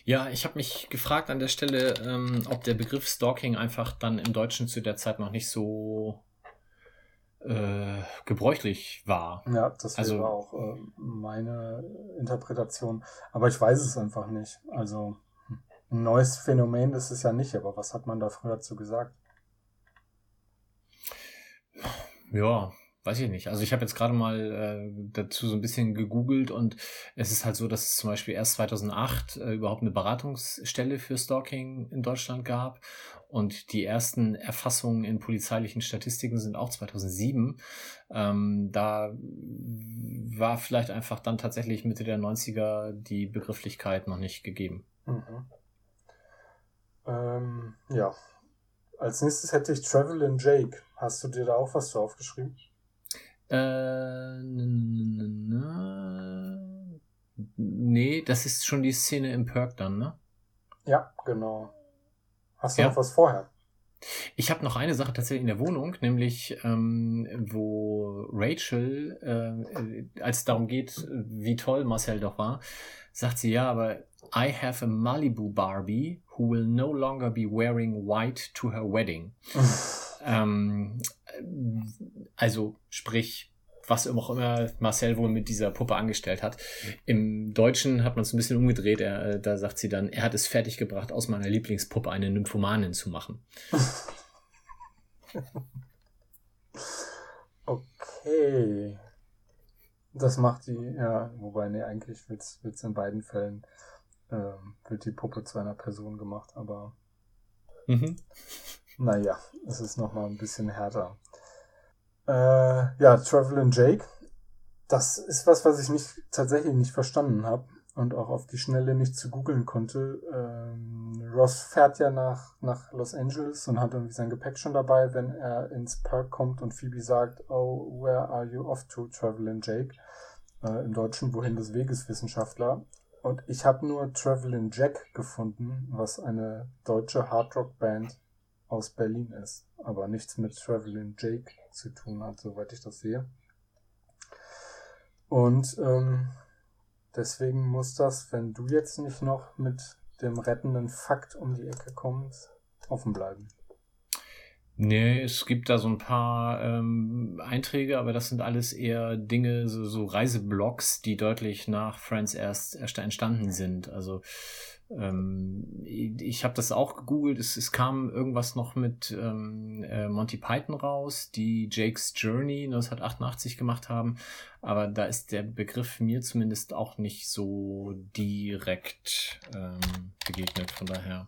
Ja, ich habe mich gefragt an der Stelle, ähm, ob der Begriff Stalking einfach dann im Deutschen zu der Zeit noch nicht so äh, gebräuchlich war. Ja, das also, war auch äh, meine Interpretation. Aber ich weiß es einfach nicht. Also ein neues Phänomen ist es ja nicht, aber was hat man da früher zu gesagt? Ja, weiß ich nicht. Also ich habe jetzt gerade mal äh, dazu so ein bisschen gegoogelt und es ist halt so, dass es zum Beispiel erst 2008 äh, überhaupt eine Beratungsstelle für Stalking in Deutschland gab und die ersten Erfassungen in polizeilichen Statistiken sind auch 2007. Ähm, da war vielleicht einfach dann tatsächlich Mitte der 90er die Begrifflichkeit noch nicht gegeben. Mhm. Ähm, ja. Als nächstes hätte ich Travel in Jake. Hast du dir da auch was zu aufgeschrieben? Äh, nee, das ist schon die Szene im Perk dann, ne? Ja, genau. Hast du Ja. noch was vorher? Ich habe noch eine Sache tatsächlich in der Wohnung, nämlich ähm, wo Rachel, äh, als es darum geht, wie toll Marcel doch war, sagt sie ja, aber I have a Malibu Barbie who will no longer be wearing white to her wedding. (laughs) Ähm, also sprich, was auch immer Marcel wohl mit dieser Puppe angestellt hat. Im Deutschen hat man es ein bisschen umgedreht. Er, äh, da sagt sie dann, er hat es fertiggebracht, aus meiner Lieblingspuppe eine Nymphomanin zu machen. (laughs) Okay. Das macht die, ja, wobei, nee, eigentlich wird's, wird's in beiden Fällen, ähm, wird die Puppe zu einer Person gemacht, aber Mhm. Naja, es ist nochmal ein bisschen härter. Äh, ja, Travel in Jake. Das ist was, was ich nicht, tatsächlich nicht verstanden habe und auch auf die Schnelle nicht zu googeln konnte. Ähm, Ross fährt ja nach, nach Los Angeles und hat irgendwie sein Gepäck schon dabei, wenn er ins Park kommt und Phoebe sagt, oh, where are you off to, Travel in Jake? Äh, Im Deutschen, wohin des Weges, Wissenschaftler. Und ich habe nur Travel in Jack gefunden, was eine deutsche Hardrock-Band aus Berlin ist, aber nichts mit Travel in Jake zu tun hat, soweit ich das sehe. Und ähm, deswegen muss das, wenn du jetzt nicht noch mit dem rettenden Fakt um die Ecke kommst, offen bleiben. Nee, es gibt da so ein paar ähm, Einträge, aber das sind alles eher Dinge, so, so Reiseblogs, die deutlich nach Friends erst, erst entstanden sind. Also ähm, ich habe das auch gegoogelt. Es, es kam irgendwas noch mit ähm, äh, Monty Python raus, die Jake's Journey 1988 gemacht haben. Aber da ist der Begriff mir zumindest auch nicht so direkt ähm, begegnet. Von daher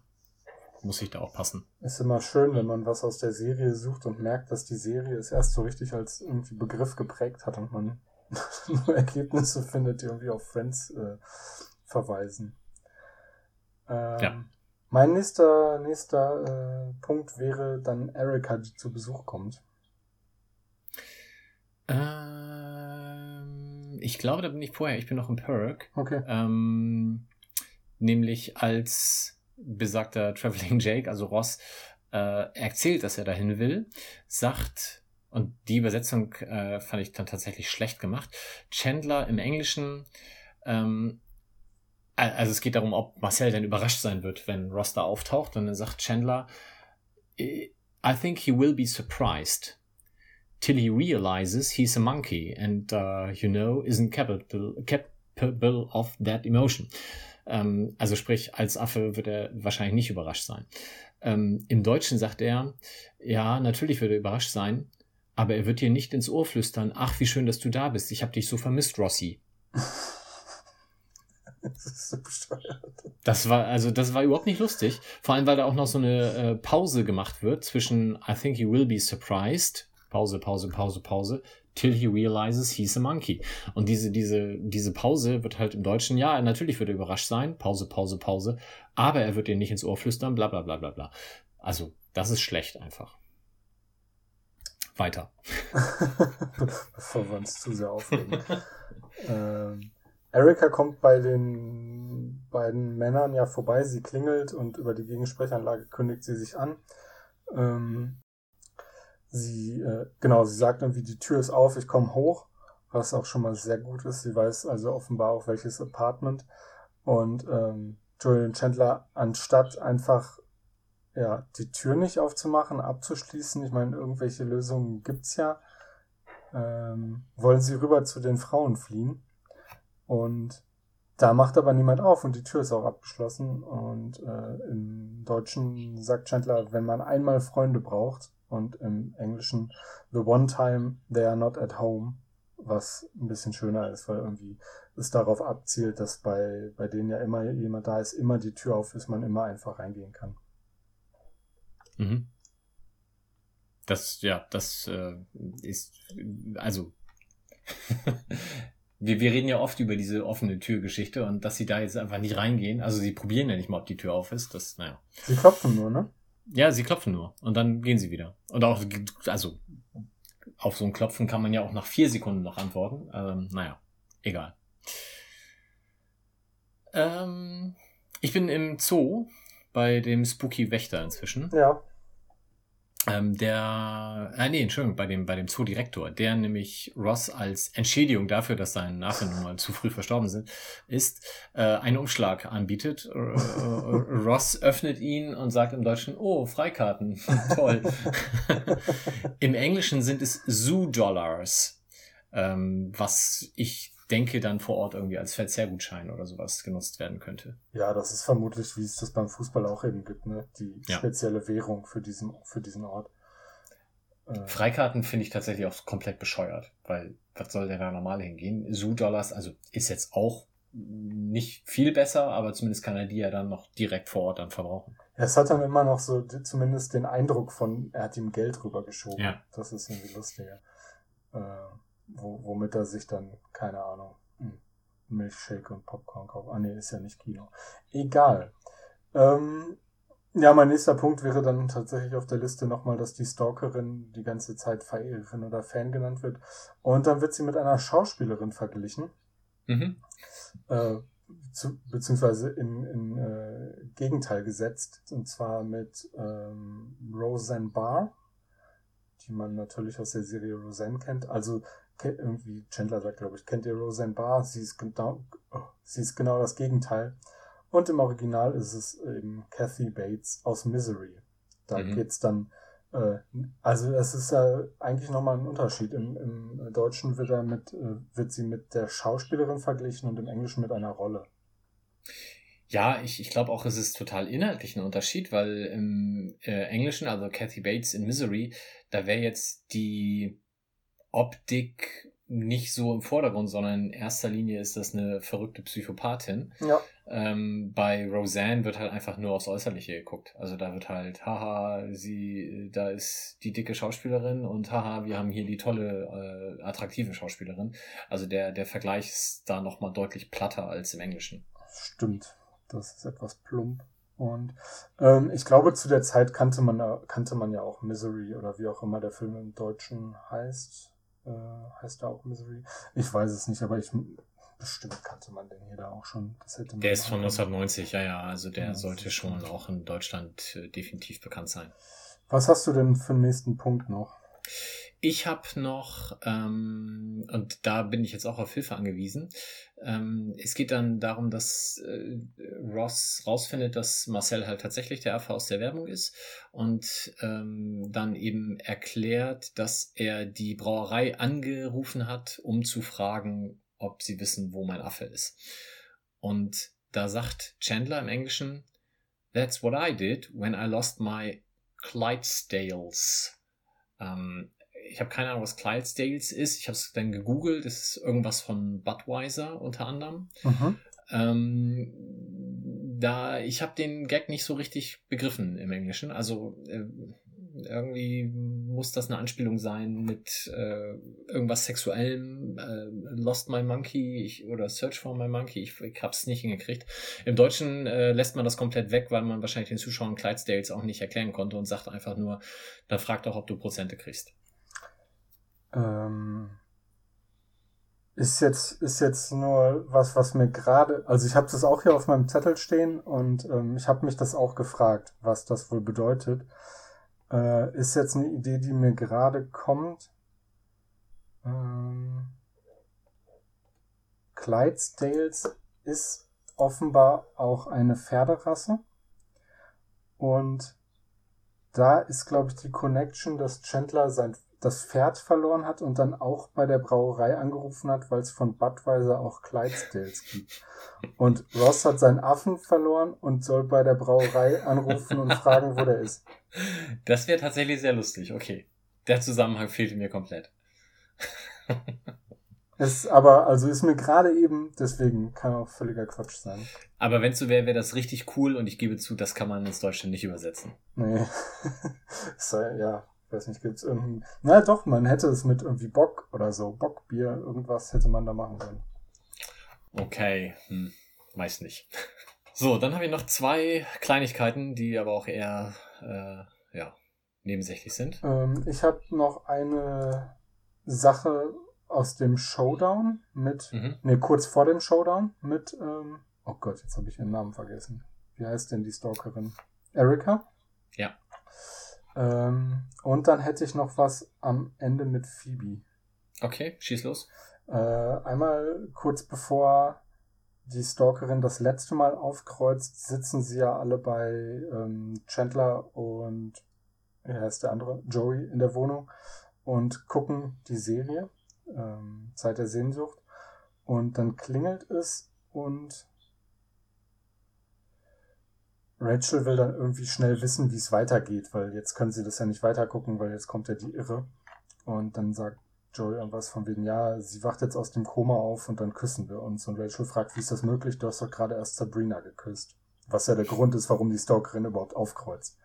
muss ich da auch passen. Ist immer schön, wenn man was aus der Serie sucht und merkt, dass die Serie es erst so richtig als irgendwie Begriff geprägt hat und man (laughs) nur Ergebnisse findet, die irgendwie auf Friends äh, verweisen. Ähm, Ja. Mein nächster, nächster äh, Punkt wäre dann Erika, die zu Besuch kommt. Ähm, ich glaube, da bin ich vorher. Ich bin noch im Perk. Okay. Ähm, nämlich als besagter (laughs) Traveling Jake, also Ross, äh, erzählt, dass er dahin will, sagt, und die Übersetzung äh, fand ich dann tatsächlich schlecht gemacht, Chandler im Englischen, ähm, also es geht darum, ob Marcel denn überrascht sein wird, wenn Ross da auftaucht, und dann sagt Chandler, I think he will be surprised till he realizes he's a monkey and, uh, you know, isn't capable, capable of that emotion. Ähm, also sprich, als Affe wird er wahrscheinlich nicht überrascht sein. Ähm, Im Deutschen sagt er, ja, natürlich wird er überrascht sein, aber er wird dir nicht ins Ohr flüstern, ach, wie schön, dass du da bist. Ich habe dich so vermisst, Rossi. das ist so. Das war, also das war überhaupt nicht lustig. Vor allem, weil da auch noch so eine äh, Pause gemacht wird zwischen I think he will be surprised, Pause, Pause, Pause, Pause, till he realizes he's a monkey. Und diese, diese, diese Pause wird halt im Deutschen, ja, natürlich wird er überrascht sein, Pause, Pause, Pause, aber er wird dir nicht ins Ohr flüstern, bla, bla, bla, bla, bla. Also, das ist schlecht einfach. Weiter. (laughs) Bevor wir uns zu sehr aufregen. (laughs) ähm, Erika kommt bei den beiden Männern ja vorbei. Sie klingelt und über die Gegensprechanlage kündigt sie sich an. Ähm, sie, äh, genau, sie sagt irgendwie, die Tür ist auf, ich komme hoch, was auch schon mal sehr gut ist. Sie weiß also offenbar auch welches Apartment. Und ähm, Julian Chandler, anstatt einfach ja, die Tür nicht aufzumachen, abzuschließen, ich meine, irgendwelche Lösungen gibt's ja, ähm, wollen sie rüber zu den Frauen fliehen. Und da macht aber niemand auf und die Tür ist auch abgeschlossen. Und äh, im Deutschen sagt Chandler, wenn man einmal Freunde braucht und im Englischen The One Time They Are Not at Home, was ein bisschen schöner ist, weil irgendwie es darauf abzielt, dass bei, bei denen ja immer jemand da ist, immer die Tür auf ist, man immer einfach reingehen kann. Mhm. Das, ja, das äh, ist, also, (laughs) wir, wir reden ja oft über diese offene Türgeschichte und dass sie da jetzt einfach nicht reingehen. Also sie probieren ja nicht mal, ob die Tür auf ist. Das, naja. Sie klopfen nur, ne? Ja, sie klopfen nur und dann gehen sie wieder. Und auch, also, auf so ein Klopfen kann man ja auch nach vier Sekunden noch antworten. Ähm, naja, egal. Ähm, ich bin im Zoo bei dem Spooky Wächter inzwischen. Ja. Ähm, der, äh, nee, Entschuldigung, bei dem, bei dem Zoodirektor, der nämlich Ross als Entschädigung dafür, dass seine Nachfahren mal zu früh verstorben sind, ist, äh, einen Umschlag anbietet. Äh, Ross öffnet ihn und sagt im Deutschen, oh, Freikarten, (laughs) toll. Im Englischen sind es Zoo-Dollars, ähm, was ich denke, dann vor Ort irgendwie als Verzehrgutschein oder sowas genutzt werden könnte. Ja, das ist vermutlich, wie es das beim Fußball auch eben gibt, ne? Die Ja. spezielle Währung für diesen, für diesen Ort. Äh, Freikarten finde ich tatsächlich auch komplett bescheuert, weil was soll der da normal hingehen? Zoo-Dollars, also ist jetzt auch nicht viel besser, aber zumindest kann er die ja dann noch direkt vor Ort dann verbrauchen. Ja, es hat dann immer noch so zumindest den Eindruck von, er hat ihm Geld rübergeschoben. Ja. Das ist irgendwie lustiger. Äh, wo, womit er sich dann, keine Ahnung, hm, Milchshake und Popcorn kauft. Ah nee, ist ja nicht Kino. Egal. Ähm, ja, mein nächster Punkt wäre dann tatsächlich auf der Liste nochmal, dass die Stalkerin die ganze Zeit Verehrerin oder Fan genannt wird. Und dann wird sie mit einer Schauspielerin verglichen Mhm. äh, zu, beziehungsweise in, in äh, Gegenteil gesetzt, und zwar mit ähm, Roseanne Barr, die man natürlich aus der Serie Roseanne kennt. Also irgendwie, Chandler sagt, glaube ich, kennt ihr Roseanne Barr? Sie ist genau, oh, sie ist genau das Gegenteil. Und im Original ist es eben Kathy Bates aus Misery. Da Mhm. geht's dann, äh, also es ist ja eigentlich nochmal ein Unterschied. Im, Im Deutschen wird, er mit, äh, wird sie mit der Schauspielerin verglichen und im Englischen mit einer Rolle. Ja, ich, ich glaube auch, es ist total inhaltlich ein Unterschied, weil im äh, Englischen, also Kathy Bates in Misery, da wäre jetzt die Optik nicht so im Vordergrund, sondern in erster Linie ist das eine verrückte Psychopathin. Ja, Ähm, bei Roseanne wird halt einfach nur aufs Äußerliche geguckt. Also da wird halt, haha, sie, da ist die dicke Schauspielerin und haha, wir haben hier die tolle, äh, attraktive Schauspielerin. Also der, der Vergleich ist da nochmal deutlich platter als im Englischen. stimmt. Das ist etwas plump. Und ähm, ich glaube, zu der Zeit kannte man, kannte man ja auch Misery oder wie auch immer der Film im Deutschen heißt. Äh, heißt er auch Misery? Ich weiß es nicht, aber ich bestimmt kannte man den hier da auch schon. Der ist von machen können. 1990, ja, ja, also der Ja, sollte schon auch in Deutschland äh, definitiv bekannt sein. Was hast du denn für den nächsten Punkt noch? Ich habe noch, ähm, und da bin ich jetzt auch auf Hilfe angewiesen, ähm, es geht dann darum, dass äh, Ross rausfindet, dass Marcel halt tatsächlich der Affe aus der Werbung ist und ähm, dann eben erklärt, dass er die Brauerei angerufen hat, um zu fragen, ob sie wissen, wo mein Affe ist. Und da sagt Chandler im Englischen, That's what I did when I lost my Clydesdales. Ähm, ich habe keine Ahnung, was Clydesdales ist. Ich habe es dann gegoogelt. Das ist irgendwas von Budweiser unter anderem. Mhm. Ähm, da ich habe den Gag nicht so richtig begriffen im Englischen. Also äh, irgendwie muss das eine Anspielung sein mit äh, irgendwas Sexuellem, äh, Lost My Monkey ich, oder Search for My Monkey. Ich, ich habe es nicht hingekriegt. Im Deutschen äh, lässt man das komplett weg, weil man wahrscheinlich den Zuschauern Clydesdales auch nicht erklären konnte und sagt einfach nur, dann fragt doch, ob du Prozente kriegst. Ähm, ist jetzt ist jetzt nur was, was mir gerade, also ich habe das auch hier auf meinem Zettel stehen und ähm, ich habe mich das auch gefragt, was das wohl bedeutet. Äh, ist jetzt eine Idee, die mir gerade kommt. Ähm, Clydesdales ist offenbar auch eine Pferderasse und da ist, glaube ich, die Connection, dass Chandler sein, das Pferd verloren hat und dann auch bei der Brauerei angerufen hat, weil es von Budweiser auch Clydesdales gibt. Und Ross hat seinen Affen verloren und soll bei der Brauerei anrufen und fragen, wo der ist. Das wäre tatsächlich sehr lustig, okay. Der Zusammenhang fehlte mir komplett. Es aber, also ist mir gerade eben, deswegen kann auch völliger Quatsch sein. Aber wenn es so wäre, wäre das richtig cool und ich gebe zu, das kann man ins Deutsche nicht übersetzen. Nee. (laughs) so, ja, weiß nicht, gibt's irgendein. Na doch, man hätte es mit irgendwie Bock oder so, Bockbier, irgendwas hätte man da machen können. Okay, hm, weiß nicht. (laughs) So, dann habe ich noch zwei Kleinigkeiten, die aber auch eher, äh, ja, nebensächlich sind. Ähm, ich habe noch eine Sache aus dem Showdown mit, Mhm. nee, kurz vor dem Showdown mit, ähm, oh Gott, jetzt habe ich ihren Namen vergessen. Wie heißt denn die Stalkerin? Erika? Ja. Ähm, und dann hätte ich noch was am Ende mit Phoebe. Okay, schieß los. Äh, einmal kurz bevor die Stalkerin das letzte Mal aufkreuzt, sitzen sie ja alle bei ähm, Chandler und wie heißt der andere? Joey in der Wohnung und gucken die Serie ähm, Zeit der Sehnsucht und dann klingelt es und Rachel will dann irgendwie schnell wissen, wie es weitergeht, weil jetzt können sie das ja nicht weitergucken, weil jetzt kommt ja die Irre und dann sagt Joey irgendwas von wegen, ja, sie wacht jetzt aus dem Koma auf und dann küssen wir uns. Und Rachel fragt, wie ist das möglich? Du hast doch gerade erst Sabrina geküsst. Was ja der Grund ist, warum die Stalkerin überhaupt aufkreuzt.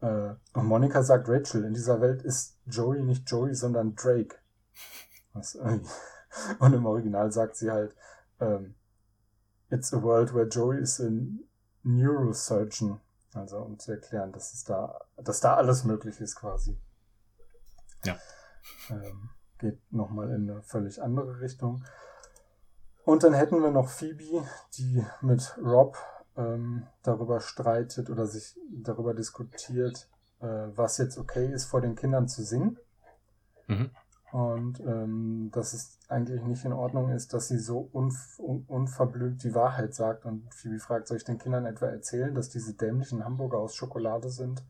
Äh, und Monika sagt, Rachel, in dieser Welt ist Joey nicht Joey, sondern Drake. Irgendwie- (laughs) und im Original sagt sie halt, ähm, It's a world where Joey is a neurosurgeon. Also um zu erklären, dass es da, dass da alles möglich ist quasi. Ja. Ähm, geht nochmal in eine völlig andere Richtung. Und dann hätten wir noch Phoebe, die mit Rob ähm, darüber streitet oder sich darüber diskutiert, äh, was jetzt okay ist, vor den Kindern zu singen. Mhm. Und ähm, dass es eigentlich nicht in Ordnung ist, dass sie so unf un unverblümt die Wahrheit sagt. Und Phoebe fragt, soll ich den Kindern etwa erzählen, dass diese dämlichen Hamburger aus Schokolade sind?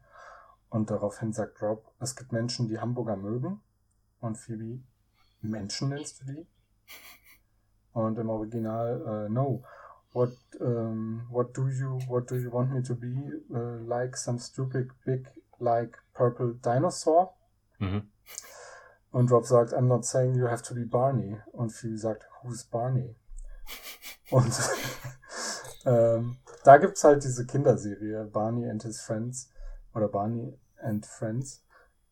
Und daraufhin sagt Rob, es gibt Menschen, die Hamburger mögen. Und Phoebe, Menschen nennst du die? Und im Original, äh, no. What, um, what do you, what do you want me to be? Uh, like some stupid big, like purple dinosaur? Mhm. Und Rob sagt, I'm not saying you have to be Barney. Und Phoebe sagt, who's Barney? Und (laughs) ähm, da gibt's halt diese Kinderserie, Barney and his Friends, oder Barney and Friends,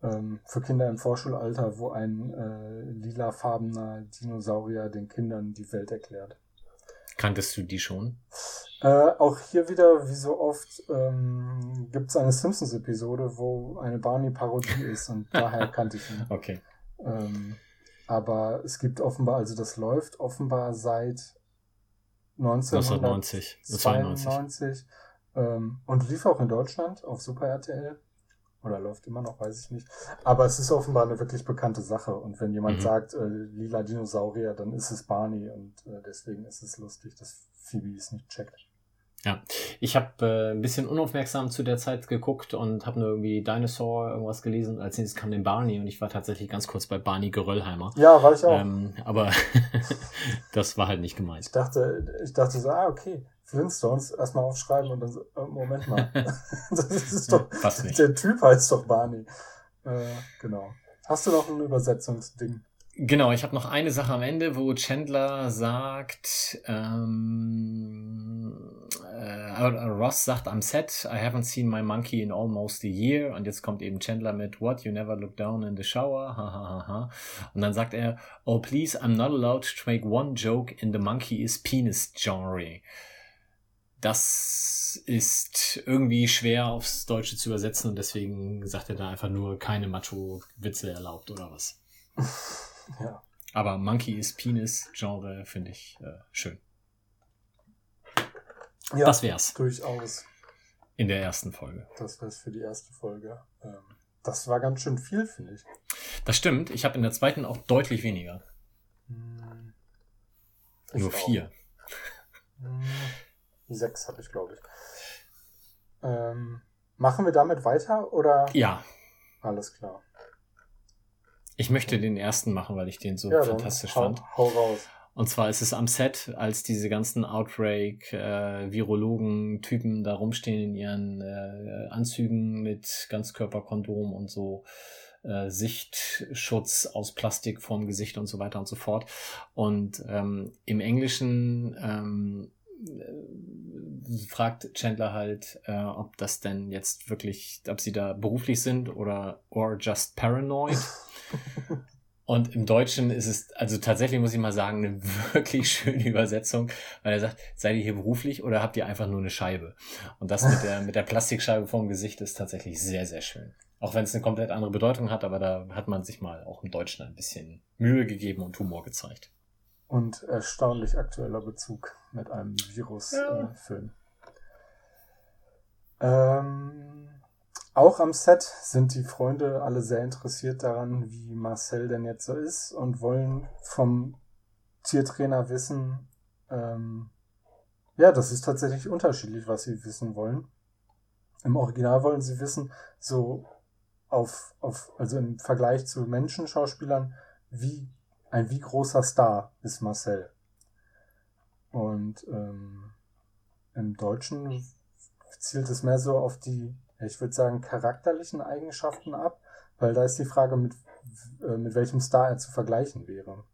ähm, für Kinder im Vorschulalter, wo ein äh, lilafarbener Dinosaurier den Kindern die Welt erklärt. Kanntest du die schon? Äh, auch hier wieder, wie so oft, ähm, gibt's eine Simpsons-Episode, wo eine Barney-Parodie ist und daher (laughs) kannte ich ihn. Okay. Ähm, aber es gibt offenbar, also das läuft offenbar seit 1990, 1992 ähm, und lief auch in Deutschland auf Super RTL. Oder läuft immer noch, weiß ich nicht. Aber es ist offenbar eine wirklich bekannte Sache. Und wenn jemand Mhm. sagt, äh, lila Dinosaurier, dann ist es Barney. Und äh, deswegen ist es lustig, dass Phoebe es nicht checkt. Ja, ich habe äh, ein bisschen unaufmerksam zu der Zeit geguckt und habe nur irgendwie Dinosaur irgendwas gelesen. Als nächstes kam den Barney und ich war tatsächlich ganz kurz bei Barney Geröllheimer. Ja, war ich auch. Ähm, aber (laughs) das war halt nicht gemeint. Ich dachte, ich dachte so, ah, okay, Flintstones erstmal aufschreiben und dann so, äh, Moment mal. (laughs) (laughs) das ist doch, Fast nicht. der Typ heißt doch Barney. Äh, genau. Hast du noch ein Übersetzungsding? Genau, ich habe noch eine Sache am Ende, wo Chandler sagt, ähm, äh, Ross sagt am Set, I haven't seen my monkey in almost a year. Und jetzt kommt eben Chandler mit What, you never look down in the shower? Ha, ha, ha, ha. Und dann sagt er, Oh please, I'm not allowed to make one joke in the monkey is penis genre. Das ist irgendwie schwer aufs Deutsche zu übersetzen und deswegen sagt er da einfach nur keine Macho-Witze erlaubt oder was. (laughs) Ja. Aber Monkey is Penis Genre finde ich äh, schön. Ja Das wär's Durchaus. in der ersten Folge. Das wär's für die erste Folge. Ähm, das war ganz schön viel, finde ich. Das stimmt. Ich habe in der zweiten auch deutlich weniger. Hm. Nur vier. Hm, Sechs habe ich, glaube ich. Ähm, machen wir damit weiter oder? Ja, Alles klar. Ich möchte den ersten machen, weil ich den so Ja, fantastisch hau, fand. hau raus. Und zwar ist es am Set, als diese ganzen Outbreak-Virologen-Typen da rumstehen in ihren äh, Anzügen mit Ganzkörperkondom und so äh, Sichtschutz aus Plastik vorm Gesicht und so weiter und so fort. Und ähm, im Englischen ähm, äh, fragt Chandler halt, äh, ob das denn jetzt wirklich, ob sie da beruflich sind oder or just paranoid. (laughs) Und im Deutschen ist es, also tatsächlich muss ich mal sagen, eine (laughs) wirklich schöne Übersetzung, weil er sagt, seid ihr hier beruflich oder habt ihr einfach nur eine Scheibe? Und das mit der, mit der Plastikscheibe vorm Gesicht ist tatsächlich sehr, sehr schön. Auch wenn es eine komplett andere Bedeutung hat, aber da hat man sich mal auch im Deutschen ein bisschen Mühe gegeben und Humor gezeigt. Und erstaunlich aktueller Bezug mit einem Virus-Film. Ja. Äh, ähm, auch am Set sind die Freunde alle sehr interessiert daran, wie Marcel denn jetzt so ist und wollen vom Tiertrainer wissen, ähm, ja, das ist tatsächlich unterschiedlich, was sie wissen wollen. Im Original wollen sie wissen, so auf, auf, also im Vergleich zu Menschenschauspielern, wie ein wie großer Star ist Marcel. Und ähm, im Deutschen zielt es mehr so auf die, ich würde sagen, charakterlichen Eigenschaften ab, weil da ist die Frage, mit, äh, mit welchem Star er zu vergleichen wäre.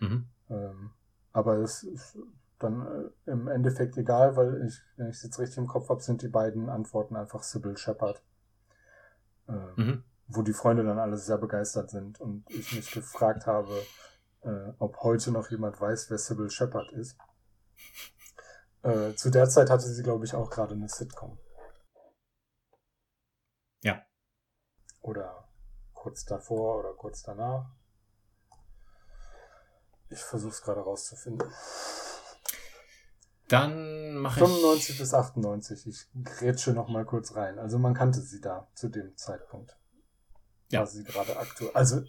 Mhm. Ähm, aber es ist dann äh, im Endeffekt egal, weil ich, wenn ich es jetzt richtig im Kopf habe, sind die beiden Antworten einfach Sybil Shepard. Ähm, Mhm. Wo die Freunde dann alle sehr begeistert sind und ich mich gefragt habe, äh, ob heute noch jemand weiß, wer Sybil Shepard ist. Äh, zu der Zeit hatte sie, glaube ich, auch gerade eine Sitcom. Ja. Oder kurz davor oder kurz danach. Ich versuche es gerade rauszufinden. Dann mache ich. 95 bis 98. Ich grätsche noch mal kurz rein. Also man kannte sie da zu dem Zeitpunkt. Ja. War sie gerade aktuell. Also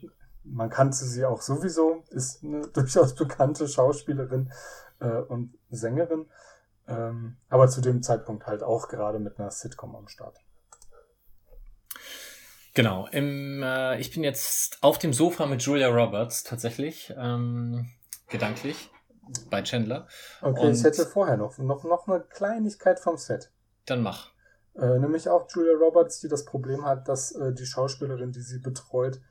man kannte sie auch sowieso, ist eine (laughs) durchaus bekannte Schauspielerin äh, und Sängerin. Ähm, aber zu dem Zeitpunkt halt auch gerade mit einer Sitcom am Start. Genau. Im, äh, ich bin jetzt auf dem Sofa mit Julia Roberts tatsächlich. Ähm, gedanklich. Bei Chandler. Okay, Und- ich hätte vorher noch, noch, noch eine Kleinigkeit vom Set. Dann mach. Äh, nämlich auch Julia Roberts, die das Problem hat, dass äh, die Schauspielerin, die sie betreut,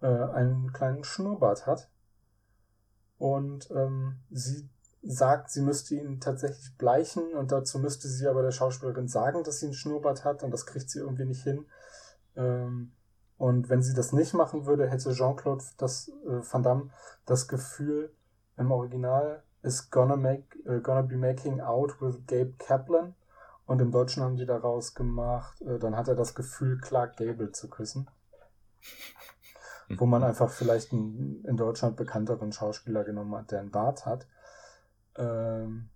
äh, einen kleinen Schnurrbart hat. Und ähm, sie sagt, sie müsste ihn tatsächlich bleichen und dazu müsste sie aber der Schauspielerin sagen, dass sie einen Schnurrbart hat und das kriegt sie irgendwie nicht hin. Ähm, und wenn sie das nicht machen würde, hätte Jean-Claude das, äh, Van Damme das Gefühl, im Original is gonna make, äh, gonna be making out with Gabe Kaplan. Und im Deutschen haben die daraus gemacht, äh, dann hat er das Gefühl, Clark Gable zu küssen. (laughs) Wo man einfach vielleicht einen in Deutschland bekannteren Schauspieler genommen hat, der einen Bart hat. Ähm,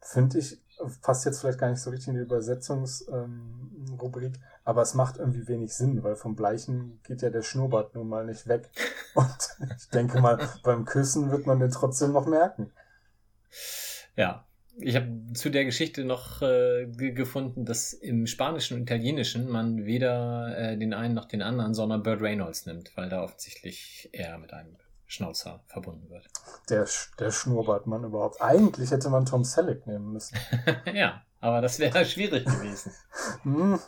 Finde ich, passt jetzt vielleicht gar nicht so richtig in die Übersetzungsrubrik, ähm, aber es macht irgendwie wenig Sinn, weil vom Bleichen geht ja der Schnurrbart nun mal nicht weg. (laughs) Und ich denke mal, beim Küssen wird man den trotzdem noch merken. Ja. Ich habe zu der Geschichte noch äh, ge- gefunden, dass im Spanischen und Italienischen man weder äh, den einen noch den anderen, sondern Burt Reynolds nimmt, weil da offensichtlich er mit einem Schnauzer verbunden wird. Der, der Schnurrbartmann überhaupt. Eigentlich hätte man Tom Selleck nehmen müssen. (laughs) ja, aber das wäre schwierig gewesen. (laughs) Hm.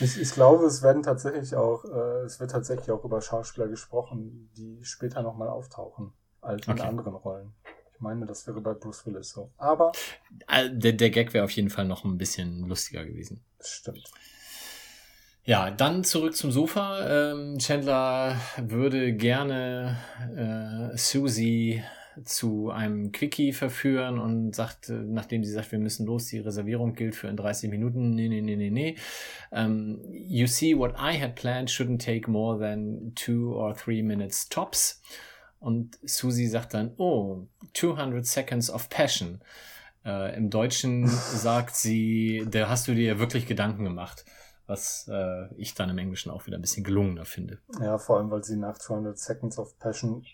Ich, ich glaube, es werden tatsächlich auch, äh, es wird tatsächlich auch über Schauspieler gesprochen, die später nochmal auftauchen, als in Okay. anderen Rollen. Ich meine, das wäre bei Bruce Willis so. Aber Äh, Der, der Gag wäre auf jeden Fall noch ein bisschen lustiger gewesen. es stimmt. Ja, dann zurück zum Sofa. Ähm, Chandler würde gerne äh, Susie zu einem Quickie verführen und sagt, äh, nachdem sie sagt, wir müssen los, die Reservierung gilt für in 30 Minuten. Nee, nee, nee, nee, nee. Um, you see, what I had planned shouldn't take more than two or three minutes tops. Und Susie sagt dann, oh, 200 seconds of passion. Äh, Im Deutschen (laughs) sagt sie, da hast du dir wirklich Gedanken gemacht was äh, ich dann im Englischen auch wieder ein bisschen gelungener finde. Ja, vor allem, weil sie nach 200 Seconds of Passion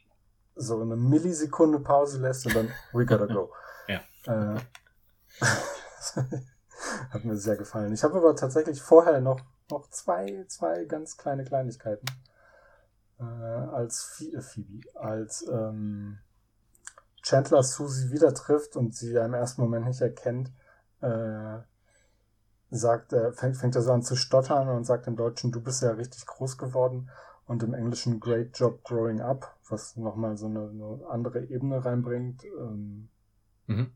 so eine Millisekunde Pause lässt und dann we gotta go. (laughs) Ja. Äh, (laughs) hat mir sehr gefallen. Ich habe aber tatsächlich vorher noch, noch zwei, zwei ganz kleine Kleinigkeiten. äh, als äh, Phoebe, als ähm, Chandler Susie wieder trifft und sie ja im ersten Moment nicht erkennt, äh, sagt, er fängt, fängt er so an zu stottern und sagt im Deutschen, du bist ja richtig groß geworden und im Englischen Great Job Growing Up, was nochmal so eine, eine andere Ebene reinbringt. Ähm, Mhm.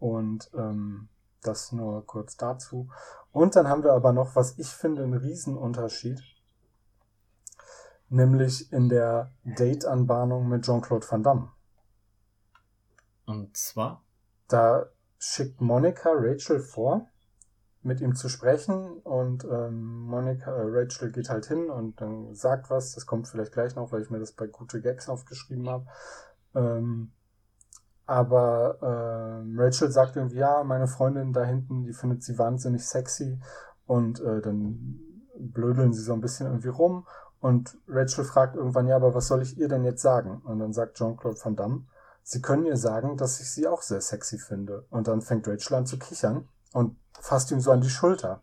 und ähm, das nur kurz dazu. Und dann haben wir aber noch, was ich finde, einen Riesenunterschied. Nämlich in der Date-Anbahnung mit Jean-Claude Van Damme. Und zwar? Da schickt Monika Rachel vor, mit ihm zu sprechen und ähm, Monika, äh, Rachel geht halt hin und dann sagt was, das kommt vielleicht gleich noch, weil ich mir das bei gute Gags aufgeschrieben habe. Ähm, aber ähm, Rachel sagt irgendwie, ja, meine Freundin da hinten, die findet sie wahnsinnig sexy und äh, dann blödeln sie so ein bisschen irgendwie rum und Rachel fragt irgendwann, ja, aber was soll ich ihr denn jetzt sagen? Und dann sagt Jean-Claude Van Damme, sie können ihr sagen, dass ich sie auch sehr sexy finde. Und dann fängt Rachel an zu kichern und fasst ihm so an die Schulter.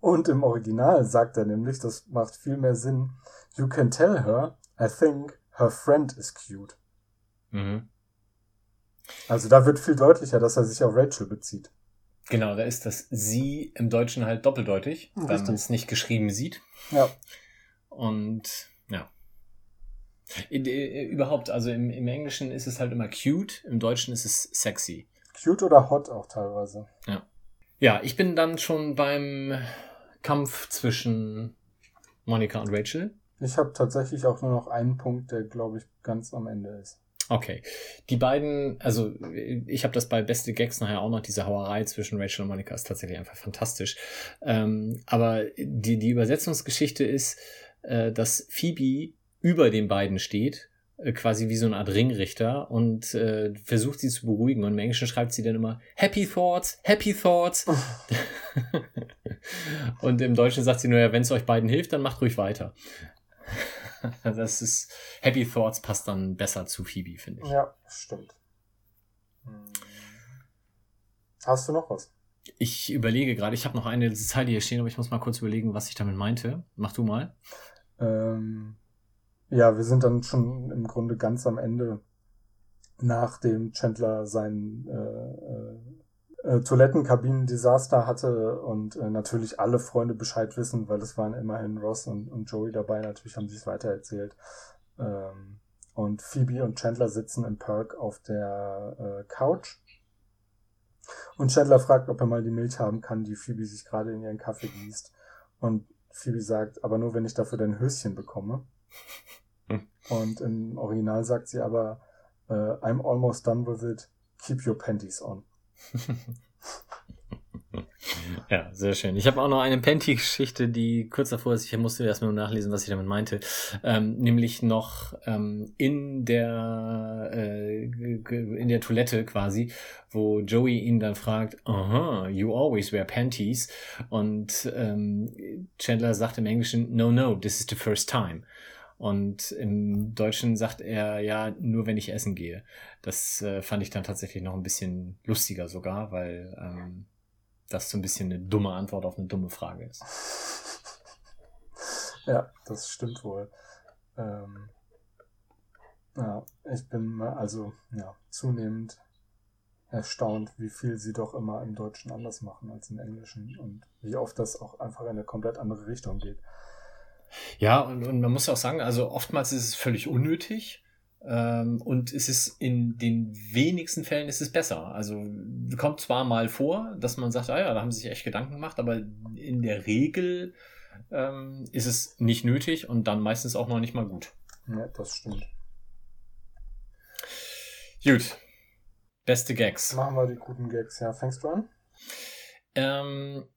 Und im Original sagt er nämlich, das macht viel mehr Sinn, you can tell her, I think her friend is cute. Mhm. Also da wird viel deutlicher, dass er sich auf Rachel bezieht. Genau, da ist das sie im Deutschen halt doppeldeutig, weil Richtig. man es nicht geschrieben sieht. Ja, Und ja. Äh, überhaupt, also im, im Englischen ist es halt immer cute, im Deutschen ist es sexy. Cute oder hot auch teilweise. Ja, ich bin dann schon beim Kampf zwischen Monika und Rachel. Ich habe tatsächlich auch nur noch einen Punkt, der glaube ich ganz am Ende ist. Okay. Die beiden, also ich habe das bei Beste Gags nachher auch noch, diese Hauerei zwischen Rachel und Monika ist tatsächlich einfach fantastisch. Ähm, aber die, die Übersetzungsgeschichte ist, äh, dass Phoebe über den beiden steht, quasi wie so eine Art Ringrichter und äh, versucht sie zu beruhigen. Und im Englischen schreibt sie dann immer Happy Thoughts, Happy Thoughts. (laughs) und im Deutschen sagt sie nur, ja, wenn es euch beiden hilft, dann macht ruhig weiter. (laughs) Das ist Happy Thoughts passt dann besser zu Phoebe, finde ich. Ja, stimmt. Hm. Hast du noch was? Ich überlege gerade, ich habe noch eine Zeile hier stehen, aber ich muss mal kurz überlegen, was ich damit meinte. Mach du mal. Ähm, ja, wir sind dann schon im Grunde ganz am Ende, nachdem Chandler sein äh, äh, Toilettenkabinen-Desaster hatte und äh, natürlich alle Freunde Bescheid wissen, weil es waren immerhin Ross und, und Joey dabei, natürlich haben sie es weitererzählt. Ähm, und Phoebe und Chandler sitzen im Perk auf der äh, Couch. Und Chandler fragt, ob er mal die Milch haben kann, die Phoebe sich gerade in ihren Kaffee gießt. Und Phoebe sagt, aber nur wenn ich dafür dein Höschen bekomme. Hm. Und im Original sagt sie aber, äh, I'm almost done with it, keep your panties on. (laughs) Ja, sehr schön. Ich habe auch noch eine Panty-Geschichte, die kurz davor ist. Ich musste erst mal nachlesen, was ich damit meinte. Ähm, nämlich noch ähm, in der äh, in der Toilette quasi, wo Joey ihn dann fragt, aha, you always wear panties. Und ähm, Chandler sagt im Englischen, no, no, this is the first time. Und im Deutschen sagt er ja, nur wenn ich essen gehe. Das äh, fand ich dann tatsächlich noch ein bisschen lustiger sogar, weil ähm, das so ein bisschen eine dumme Antwort auf eine dumme Frage ist. (laughs) Ja, das stimmt wohl. Ähm, ja, ich bin also ja, zunehmend erstaunt, wie viel sie doch immer im Deutschen anders machen als im Englischen und wie oft das auch einfach in eine komplett andere Richtung geht. Ja, und, und man muss auch sagen, also oftmals ist es völlig unnötig. Ähm, und es ist in den wenigsten Fällen ist es besser. Also kommt zwar mal vor, dass man sagt, ah ja, da haben sie sich echt Gedanken gemacht, aber in der Regel ähm, ist es nicht nötig und dann meistens auch noch nicht mal gut. Ja, das stimmt. Gut. Beste Gags. Machen wir die guten Gags. Ja, fängst du an? Ähm,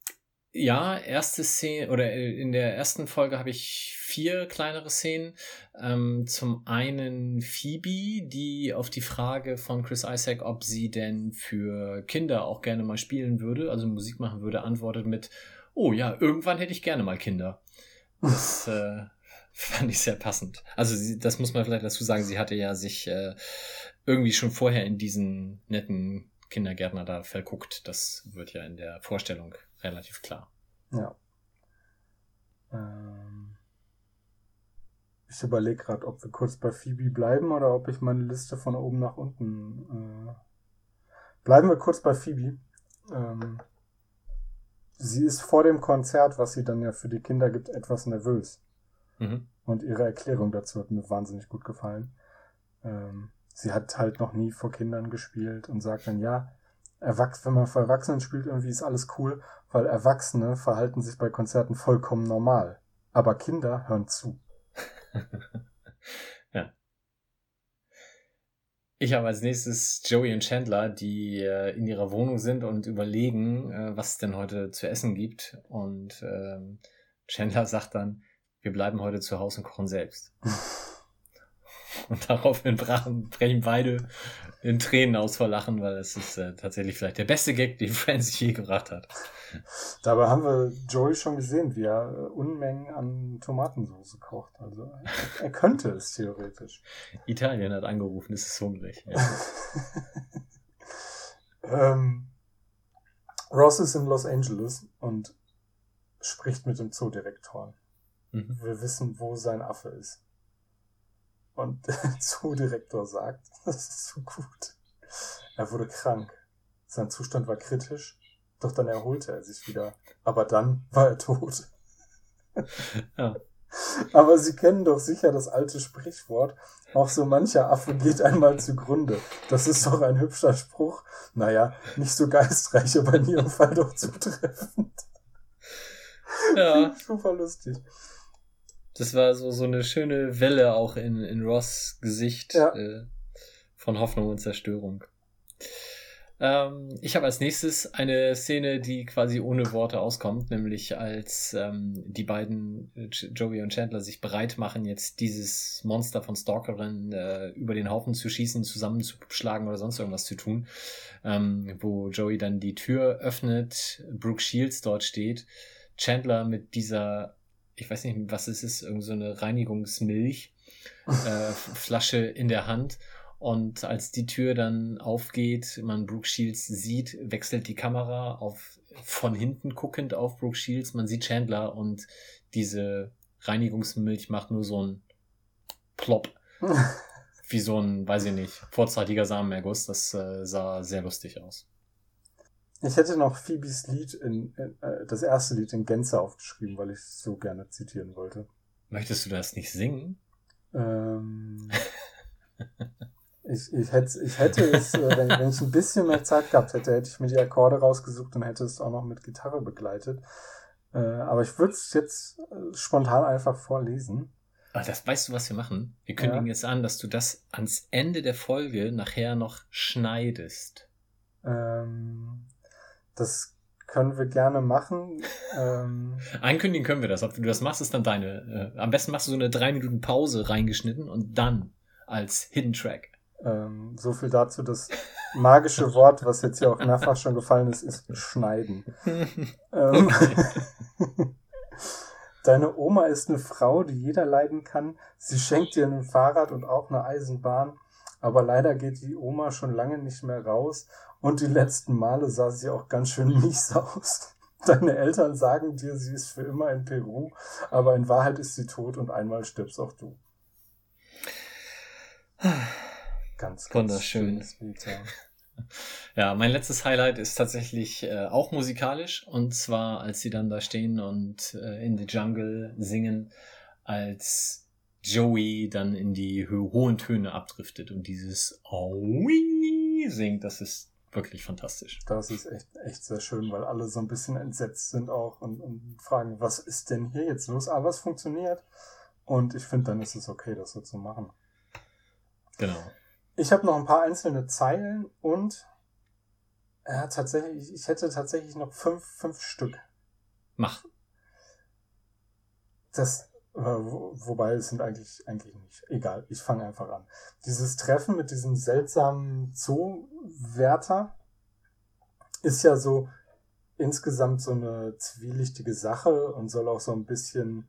ja, erste Szene oder äh, in der ersten Folge habe ich vier kleinere Szenen. Ähm, zum einen Phoebe, die auf die Frage von Chris Isaac, ob sie denn für Kinder auch gerne mal spielen würde, also Musik machen würde, antwortet mit, oh ja, irgendwann hätte ich gerne mal Kinder. Das (laughs) äh, fand ich sehr passend. Also sie, das muss man vielleicht dazu sagen, sie hatte ja sich äh, irgendwie schon vorher in diesen netten Kindergärtner da verguckt. Das wird ja in der Vorstellung relativ klar. Ja. Ähm, Ich überlege gerade, ob wir kurz bei Phoebe bleiben oder ob ich meine Liste von oben nach unten. Äh bleiben wir kurz bei Phoebe. Ähm, sie ist vor dem Konzert, was sie dann ja für die Kinder gibt, etwas nervös. Mhm. Und ihre Erklärung dazu hat mir wahnsinnig gut gefallen. Ähm, sie hat halt noch nie vor Kindern gespielt und sagt dann, ja, Erwachs wenn man vor Erwachsenen spielt, irgendwie ist alles cool, weil Erwachsene verhalten sich bei Konzerten vollkommen normal. Aber Kinder hören zu. (laughs) ja. Ich habe als nächstes Joey und Chandler, die äh, in ihrer Wohnung sind und überlegen, äh, was es denn heute zu essen gibt. Und ähm, Chandler (laughs) sagt dann, wir bleiben heute zu Hause und kochen selbst. (laughs) und daraufhin brechen beide in Tränen aus vor Lachen, weil es ist äh, tatsächlich vielleicht der beste Gag, den (laughs) Friends je gebracht hat. Dabei haben wir Joey schon gesehen, wie er äh, Unmengen an Tomatensauce kocht. Also er, er könnte es theoretisch. Italien hat angerufen, es ist hungrig. Ja. (laughs) ähm, Ross ist in Los Angeles und spricht mit dem Zoodirektor. Mhm. Wir wissen, wo sein Affe ist. Und der (laughs) Zoodirektor sagt, (laughs) das ist so gut. Er wurde krank. Sein Zustand war kritisch, doch dann erholte er sich wieder. Aber dann war er tot. Ja. Aber Sie kennen doch sicher das alte Sprichwort, auch so mancher Affe geht einmal zugrunde. Das ist doch ein hübscher Spruch. Naja, nicht so geistreich, aber in Ihrem Fall doch zutreffend. Ja. (laughs) Super lustig. Das war so, so eine schöne Welle auch in, in Ross Gesicht ja. äh, von Hoffnung und Zerstörung. Ähm, ich habe als nächstes eine Szene, die quasi ohne Worte auskommt, nämlich als ähm, die beiden, äh, Joey und Chandler, sich bereit machen, jetzt dieses Monster von Stalkerin äh, über den Haufen zu schießen, zusammenzuschlagen oder sonst irgendwas zu tun, ähm, wo Joey dann die Tür öffnet, Brooke Shields dort steht, Chandler mit dieser ich weiß nicht, was es ist, irgend so eine Reinigungsmilch äh, (laughs) Flasche in der Hand. Und als die Tür dann aufgeht, man Brooke Shields sieht, wechselt die Kamera auf von hinten guckend auf Brooke Shields. Man sieht Chandler und diese Reinigungsmilch macht nur so ein Plop. (laughs) Wie so ein, weiß ich nicht, vorzeitiger Samenerguss. Das äh, sah sehr lustig aus. Ich hätte noch Phoebes Lied in, in äh, das erste Lied in Gänze aufgeschrieben, weil ich es so gerne zitieren wollte. Möchtest du das nicht singen? Ähm, (laughs) ich, ich, hätte, ich hätte es, äh, wenn, wenn, ich ein bisschen mehr Zeit gehabt hätte, hätte ich mir die Akkorde rausgesucht und hätte es auch noch mit Gitarre begleitet. Äh, aber ich würde es jetzt äh, spontan einfach vorlesen. Aber das weißt du, was wir machen? Wir kündigen ja. jetzt an, dass du das ans Ende der Folge nachher noch schneidest. Ähm, das können wir gerne machen. (laughs) Ähm, Ankündigen können wir das. Ob du das machst, ist dann deine. Äh, am besten machst du so eine drei Minuten Pause reingeschnitten und dann als Hidden Track. Ähm, so viel dazu. Das magische (laughs) Wort, was jetzt hier auch mehrfach schon gefallen ist, ist schneiden. (laughs) ähm, Deine Oma ist eine Frau, die jeder leiden kann. Sie schenkt dir ein Fahrrad und auch eine Eisenbahn. Aber leider geht die Oma schon lange nicht mehr raus und die letzten Male sah sie auch ganz schön (laughs) mies aus. Deine Eltern sagen dir, sie ist für immer in Peru, aber in Wahrheit ist sie tot und einmal stirbst auch du. Ganz, ganz wunderschön. (laughs) Ja. mein letztes Highlight ist tatsächlich äh, auch musikalisch und zwar, als sie dann da stehen und äh, in the Jungle singen, als Joey dann in die hohen Töne abdriftet und dieses Aui singt, das ist wirklich fantastisch. Das ist echt, echt sehr schön, weil alle so ein bisschen entsetzt sind auch und, und fragen, was ist denn hier jetzt los? Aber es funktioniert. Und ich finde, dann ist es okay, das so zu machen. Genau. Ich habe noch ein paar einzelne Zeilen und ja, tatsächlich, ich hätte tatsächlich noch fünf, fünf Stück. Mach. Das, äh, wobei es sind eigentlich, eigentlich nicht. Egal, ich fange einfach an. Dieses Treffen mit diesem seltsamen Zoowärter ist ja so insgesamt so eine zwielichtige Sache und soll auch so ein bisschen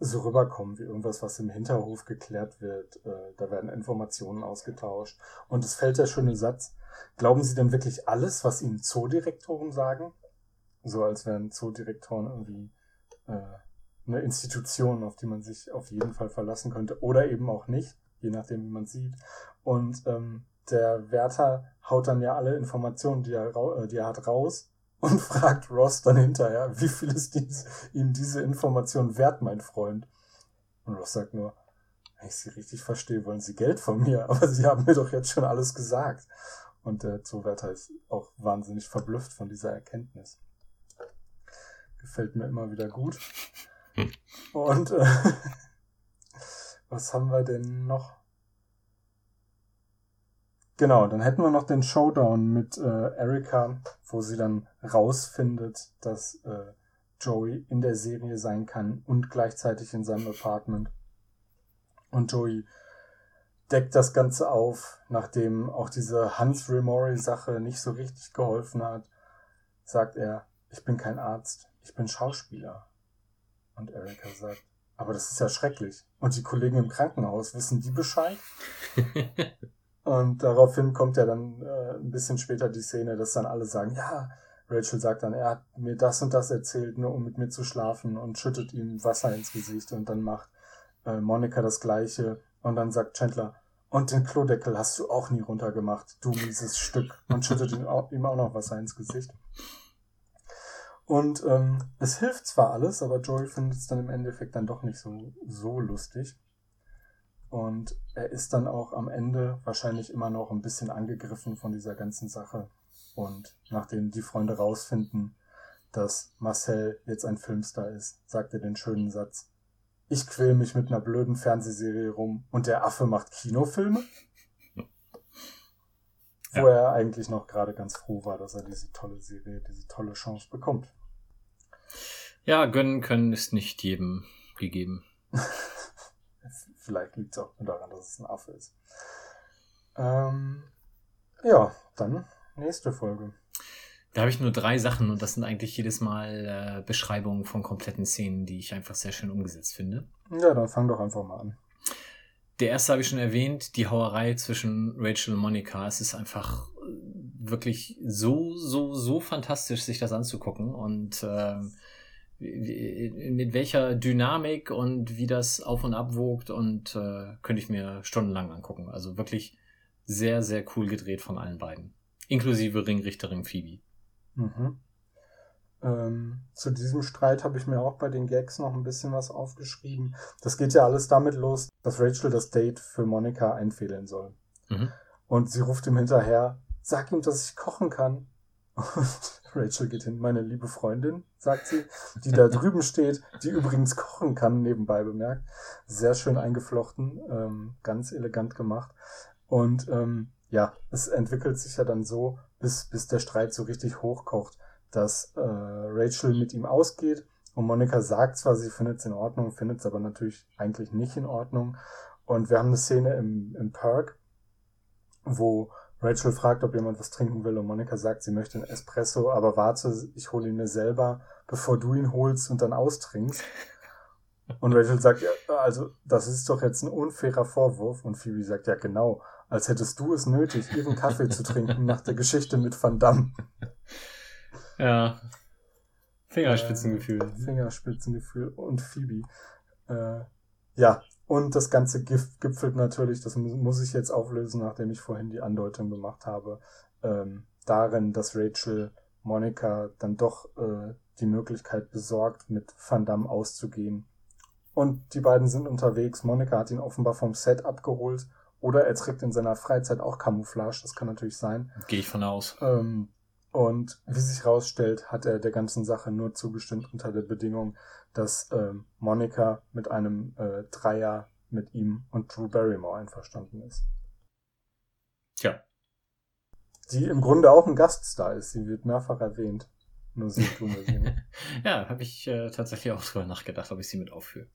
so rüberkommen wie irgendwas, was im Hinterhof geklärt wird. Äh, da werden Informationen ausgetauscht. Und es fällt der schöne Satz. Glauben Sie denn wirklich alles, was Ihnen Zoodirektoren sagen? So als wären Zoodirektoren irgendwie äh, eine Institution, auf die man sich auf jeden Fall verlassen könnte oder eben auch nicht, je nachdem, wie man sieht. Und ähm, der Wärter haut dann ja alle Informationen, die er, äh, die er hat, raus (laughs) und fragt Ross dann hinterher, wie viel ist dies, ihm diese Information wert, mein Freund? Und Ross sagt nur, wenn ich Sie richtig verstehe, wollen Sie Geld von mir, aber Sie haben mir doch jetzt schon alles gesagt. Und der Zoowärter ist auch wahnsinnig verblüfft von dieser Erkenntnis. Gefällt mir immer wieder gut. Und äh, (laughs) was haben wir denn noch? Genau, dann hätten wir noch den Showdown mit äh, Erika, wo sie dann rausfindet, dass äh, Joey in der Serie sein kann und gleichzeitig in seinem Apartment. Und Joey deckt das Ganze auf, nachdem auch diese Hans Remori-Sache nicht so richtig geholfen hat, sagt er, ich bin kein Arzt, ich bin Schauspieler. Und Erika sagt, aber das ist ja schrecklich. Und die Kollegen im Krankenhaus, wissen die Bescheid? (laughs) Und daraufhin kommt ja dann äh, ein bisschen später die Szene, dass dann alle sagen, ja, Rachel sagt dann, er hat mir das und das erzählt, nur um mit mir zu schlafen und schüttet ihm Wasser ins Gesicht und dann macht äh, Monika das gleiche und dann sagt Chandler, und den Klodeckel hast du auch nie runtergemacht, du mieses Stück und schüttet ihm auch, ihm auch noch Wasser ins Gesicht. Und ähm, es hilft zwar alles, aber Joey findet es dann im Endeffekt dann doch nicht so, so lustig. Und er ist dann auch am Ende wahrscheinlich immer noch ein bisschen angegriffen von dieser ganzen Sache. Und nachdem die Freunde rausfinden, dass Marcel jetzt ein Filmstar ist, sagt er den schönen Satz. Ich quäl mich mit einer blöden Fernsehserie rum und der Affe macht Kinofilme? Ja. Wo er eigentlich noch gerade ganz froh war, dass er diese tolle Serie, diese tolle Chance bekommt. Ja, gönnen können ist nicht jedem gegeben. (laughs) Vielleicht liegt es auch nur daran, dass es ein Affe ist. Ähm, ja, dann nächste Folge. Da habe ich nur drei Sachen und das sind eigentlich jedes Mal äh, Beschreibungen von kompletten Szenen, die ich einfach sehr schön umgesetzt finde. Ja, dann fang doch einfach mal an. Der erste habe ich schon erwähnt, die Hauerei zwischen Rachel und Monika. Es ist einfach wirklich so, so, so fantastisch, sich das anzugucken und äh, mit welcher Dynamik und wie das auf und ab wogt und äh, könnte ich mir stundenlang angucken. Also wirklich sehr, sehr cool gedreht von allen beiden. Inklusive Ringrichterin Phoebe. Mhm. Ähm, zu diesem Streit habe ich mir auch bei den Gags noch ein bisschen was aufgeschrieben. Das geht ja alles damit los, dass Rachel das Date für Monika einfädeln soll. Mhm. Und sie ruft ihm hinterher, sag ihm, dass ich kochen kann. Und (laughs) Rachel geht hin, meine liebe Freundin, sagt sie, die da drüben steht, die übrigens kochen kann, nebenbei bemerkt. Sehr schön eingeflochten, ähm, ganz elegant gemacht. Und ähm, ja, es entwickelt sich ja dann so, bis, bis der Streit so richtig hochkocht, dass äh, Rachel mit ihm ausgeht und Monika sagt zwar, sie findet es in Ordnung, findet es aber natürlich eigentlich nicht in Ordnung. Und wir haben eine Szene im, im Park, wo Rachel fragt, ob jemand was trinken will und Monika sagt, sie möchte einen Espresso, aber warte, ich hole ihn mir selber, bevor du ihn holst und dann austrinkst. Und Rachel sagt, ja, also das ist doch jetzt ein unfairer Vorwurf. Und Phoebe sagt, ja genau, als hättest du es nötig, ihren Kaffee zu trinken nach der Geschichte mit Van Damme. (laughs) Ja. Fingerspitzengefühl. Äh, Fingerspitzengefühl und Phoebe. Äh, ja, und das Ganze gipfelt natürlich, das muss ich jetzt auflösen, nachdem ich vorhin die Andeutung gemacht habe, ähm, darin, dass Rachel Monika dann doch äh, die Möglichkeit besorgt, mit Van Damme auszugehen. Und die beiden sind unterwegs. Monika hat ihn offenbar vom Set abgeholt. Oder er trägt in seiner Freizeit auch Camouflage. Das kann natürlich sein. Gehe ich von aus. Ähm, und wie sich herausstellt, hat er der ganzen Sache nur zugestimmt unter der Bedingung, dass ähm, Monika mit einem äh, Dreier mit ihm und Drew Barrymore einverstanden ist. Tja. Die im Grunde auch ein Gaststar ist. Sie wird mehrfach erwähnt. Nur sie tun wir sie nicht. (laughs) ja, habe ich äh, tatsächlich auch drüber nachgedacht, ob ich sie mit aufführe.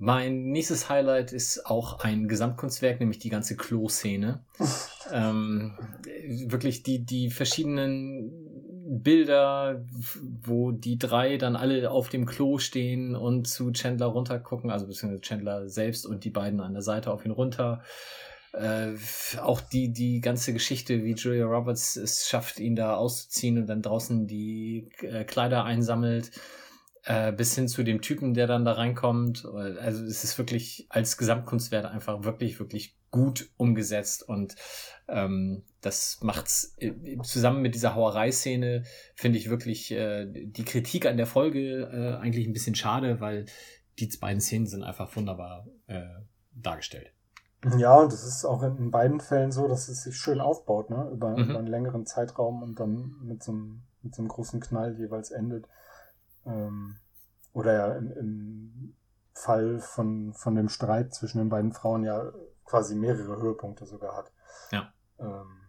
Mein nächstes Highlight ist auch ein Gesamtkunstwerk, nämlich die ganze Klo-Szene. (laughs) ähm, wirklich die, die verschiedenen Bilder, wo die drei dann alle auf dem Klo stehen und zu Chandler runtergucken, also beziehungsweise Chandler selbst und die beiden an der Seite auf ihn runter. Äh, auch die, die ganze Geschichte, wie Julia Roberts es schafft, ihn da auszuziehen und dann draußen die äh, Kleider einsammelt äh, bis hin zu dem Typen, der dann da reinkommt. Also es ist wirklich als Gesamtkunstwert einfach wirklich, wirklich gut umgesetzt und ähm, das macht's äh, zusammen mit dieser Hauerei-Szene, finde ich wirklich äh, die Kritik an der Folge äh, eigentlich ein bisschen schade, weil die beiden Szenen sind einfach wunderbar äh, dargestellt. Ja, und es ist auch in, in, beiden Fällen so, dass es sich schön aufbaut, ne? Über, mhm. über einen längeren Zeitraum und dann mit so einem, mit so einem großen Knall jeweils endet. Ähm, oder ja im, im Fall von, von dem Streit zwischen den beiden Frauen ja quasi mehrere Höhepunkte sogar hat. Ja. Ähm,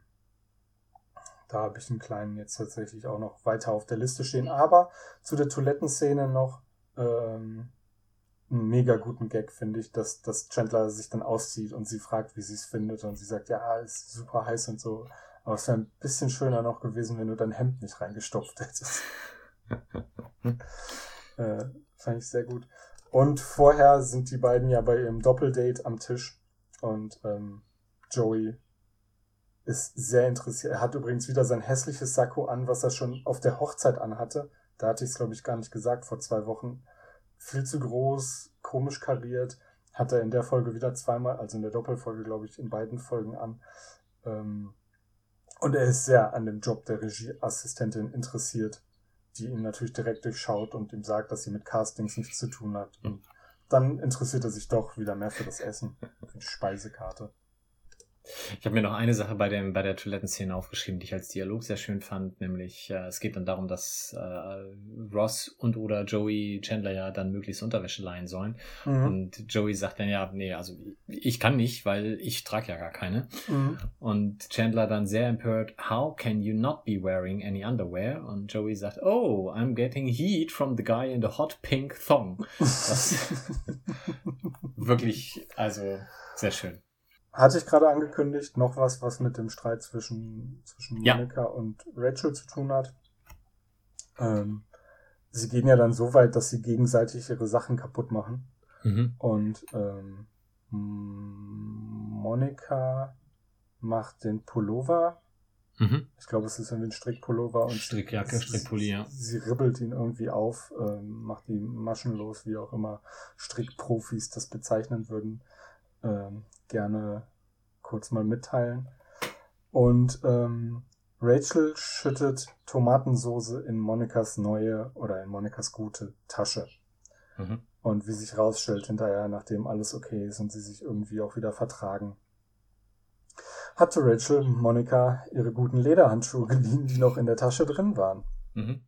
da habe ich einen kleinen jetzt tatsächlich auch noch weiter auf der Liste stehen. Aber zu der Toilettenszene noch ähm, einen mega guten Gag, finde ich, dass, dass Chandler sich dann auszieht und sie fragt, wie sie es findet. Und sie sagt, ja, ist super heiß und so. Aber es wäre ein bisschen schöner noch gewesen, wenn du dein Hemd nicht reingestopft hättest. Äh, fand ich sehr gut. Und vorher sind die beiden ja bei ihrem Doppeldate am Tisch und ähm, Joey ist sehr interessiert. Er hat übrigens wieder sein hässliches Sakko an, was er schon auf der Hochzeit anhatte. Da hatte ich es, glaube ich, gar nicht gesagt vor zwei Wochen. Viel zu groß, komisch kariert. Hat er in der Folge wieder zweimal, also in der Doppelfolge, glaube ich, in beiden Folgen an. Ähm, und er ist sehr an dem Job der Regieassistentin interessiert, die ihn natürlich direkt durchschaut und ihm sagt, dass sie mit Castings nichts zu tun hat. Und dann interessiert er sich doch wieder mehr für das Essen, für die Speisekarte. Ich habe mir noch eine Sache bei, dem, bei der Toilettenszene aufgeschrieben, die ich als Dialog sehr schön fand, nämlich äh, es geht dann darum, dass äh, Ross und oder Joey Chandler ja dann möglichst Unterwäsche leihen sollen. Mhm. Und Joey sagt dann ja, nee, also ich kann nicht, weil ich trage ja gar keine. Mhm. Und Chandler dann sehr empört, how can you not be wearing any underwear? Und Joey sagt, oh, I'm getting heat from the guy in the hot pink thong. (laughs) wirklich, also sehr schön. Hatte ich gerade angekündigt, noch was, was mit dem Streit zwischen, zwischen ja. Monika und Rachel zu tun hat. Ähm, sie gehen ja dann so weit, dass sie gegenseitig ihre Sachen kaputt machen. Mhm. Und ähm, Monika macht den Pullover. Mhm. Ich glaube, es ist irgendwie ein Strickpullover. Und Strickjacke, Strickpulli, ja. Sie ribbelt ihn irgendwie auf, ähm, macht die Maschen los, wie auch immer Strickprofis das bezeichnen würden. Ähm, gerne kurz mal mitteilen. Und ähm, Rachel schüttet Tomatensoße in Monikas neue oder in Monikas gute Tasche. Mhm. Und wie sich rausstellt hinterher, nachdem alles okay ist und sie sich irgendwie auch wieder vertragen, hatte Rachel Monika ihre guten Lederhandschuhe geliehen, die noch in der Tasche drin waren. Mhm.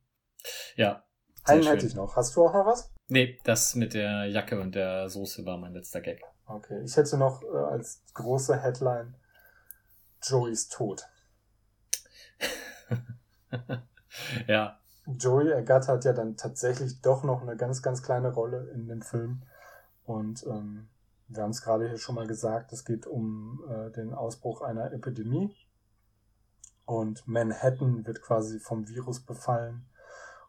Ja. Einen schön. hätte ich noch. Hast du auch noch was? Nee, das mit der Jacke und der Soße war mein letzter Gag. Okay, ich hätte noch äh, als große Headline Joeys Tod. (laughs) ja. Joey ergattert ja dann tatsächlich doch noch eine ganz, ganz kleine Rolle in dem Film. Und ähm, wir haben es gerade hier schon mal gesagt, es geht um äh, den Ausbruch einer Epidemie. Und Manhattan wird quasi vom Virus befallen.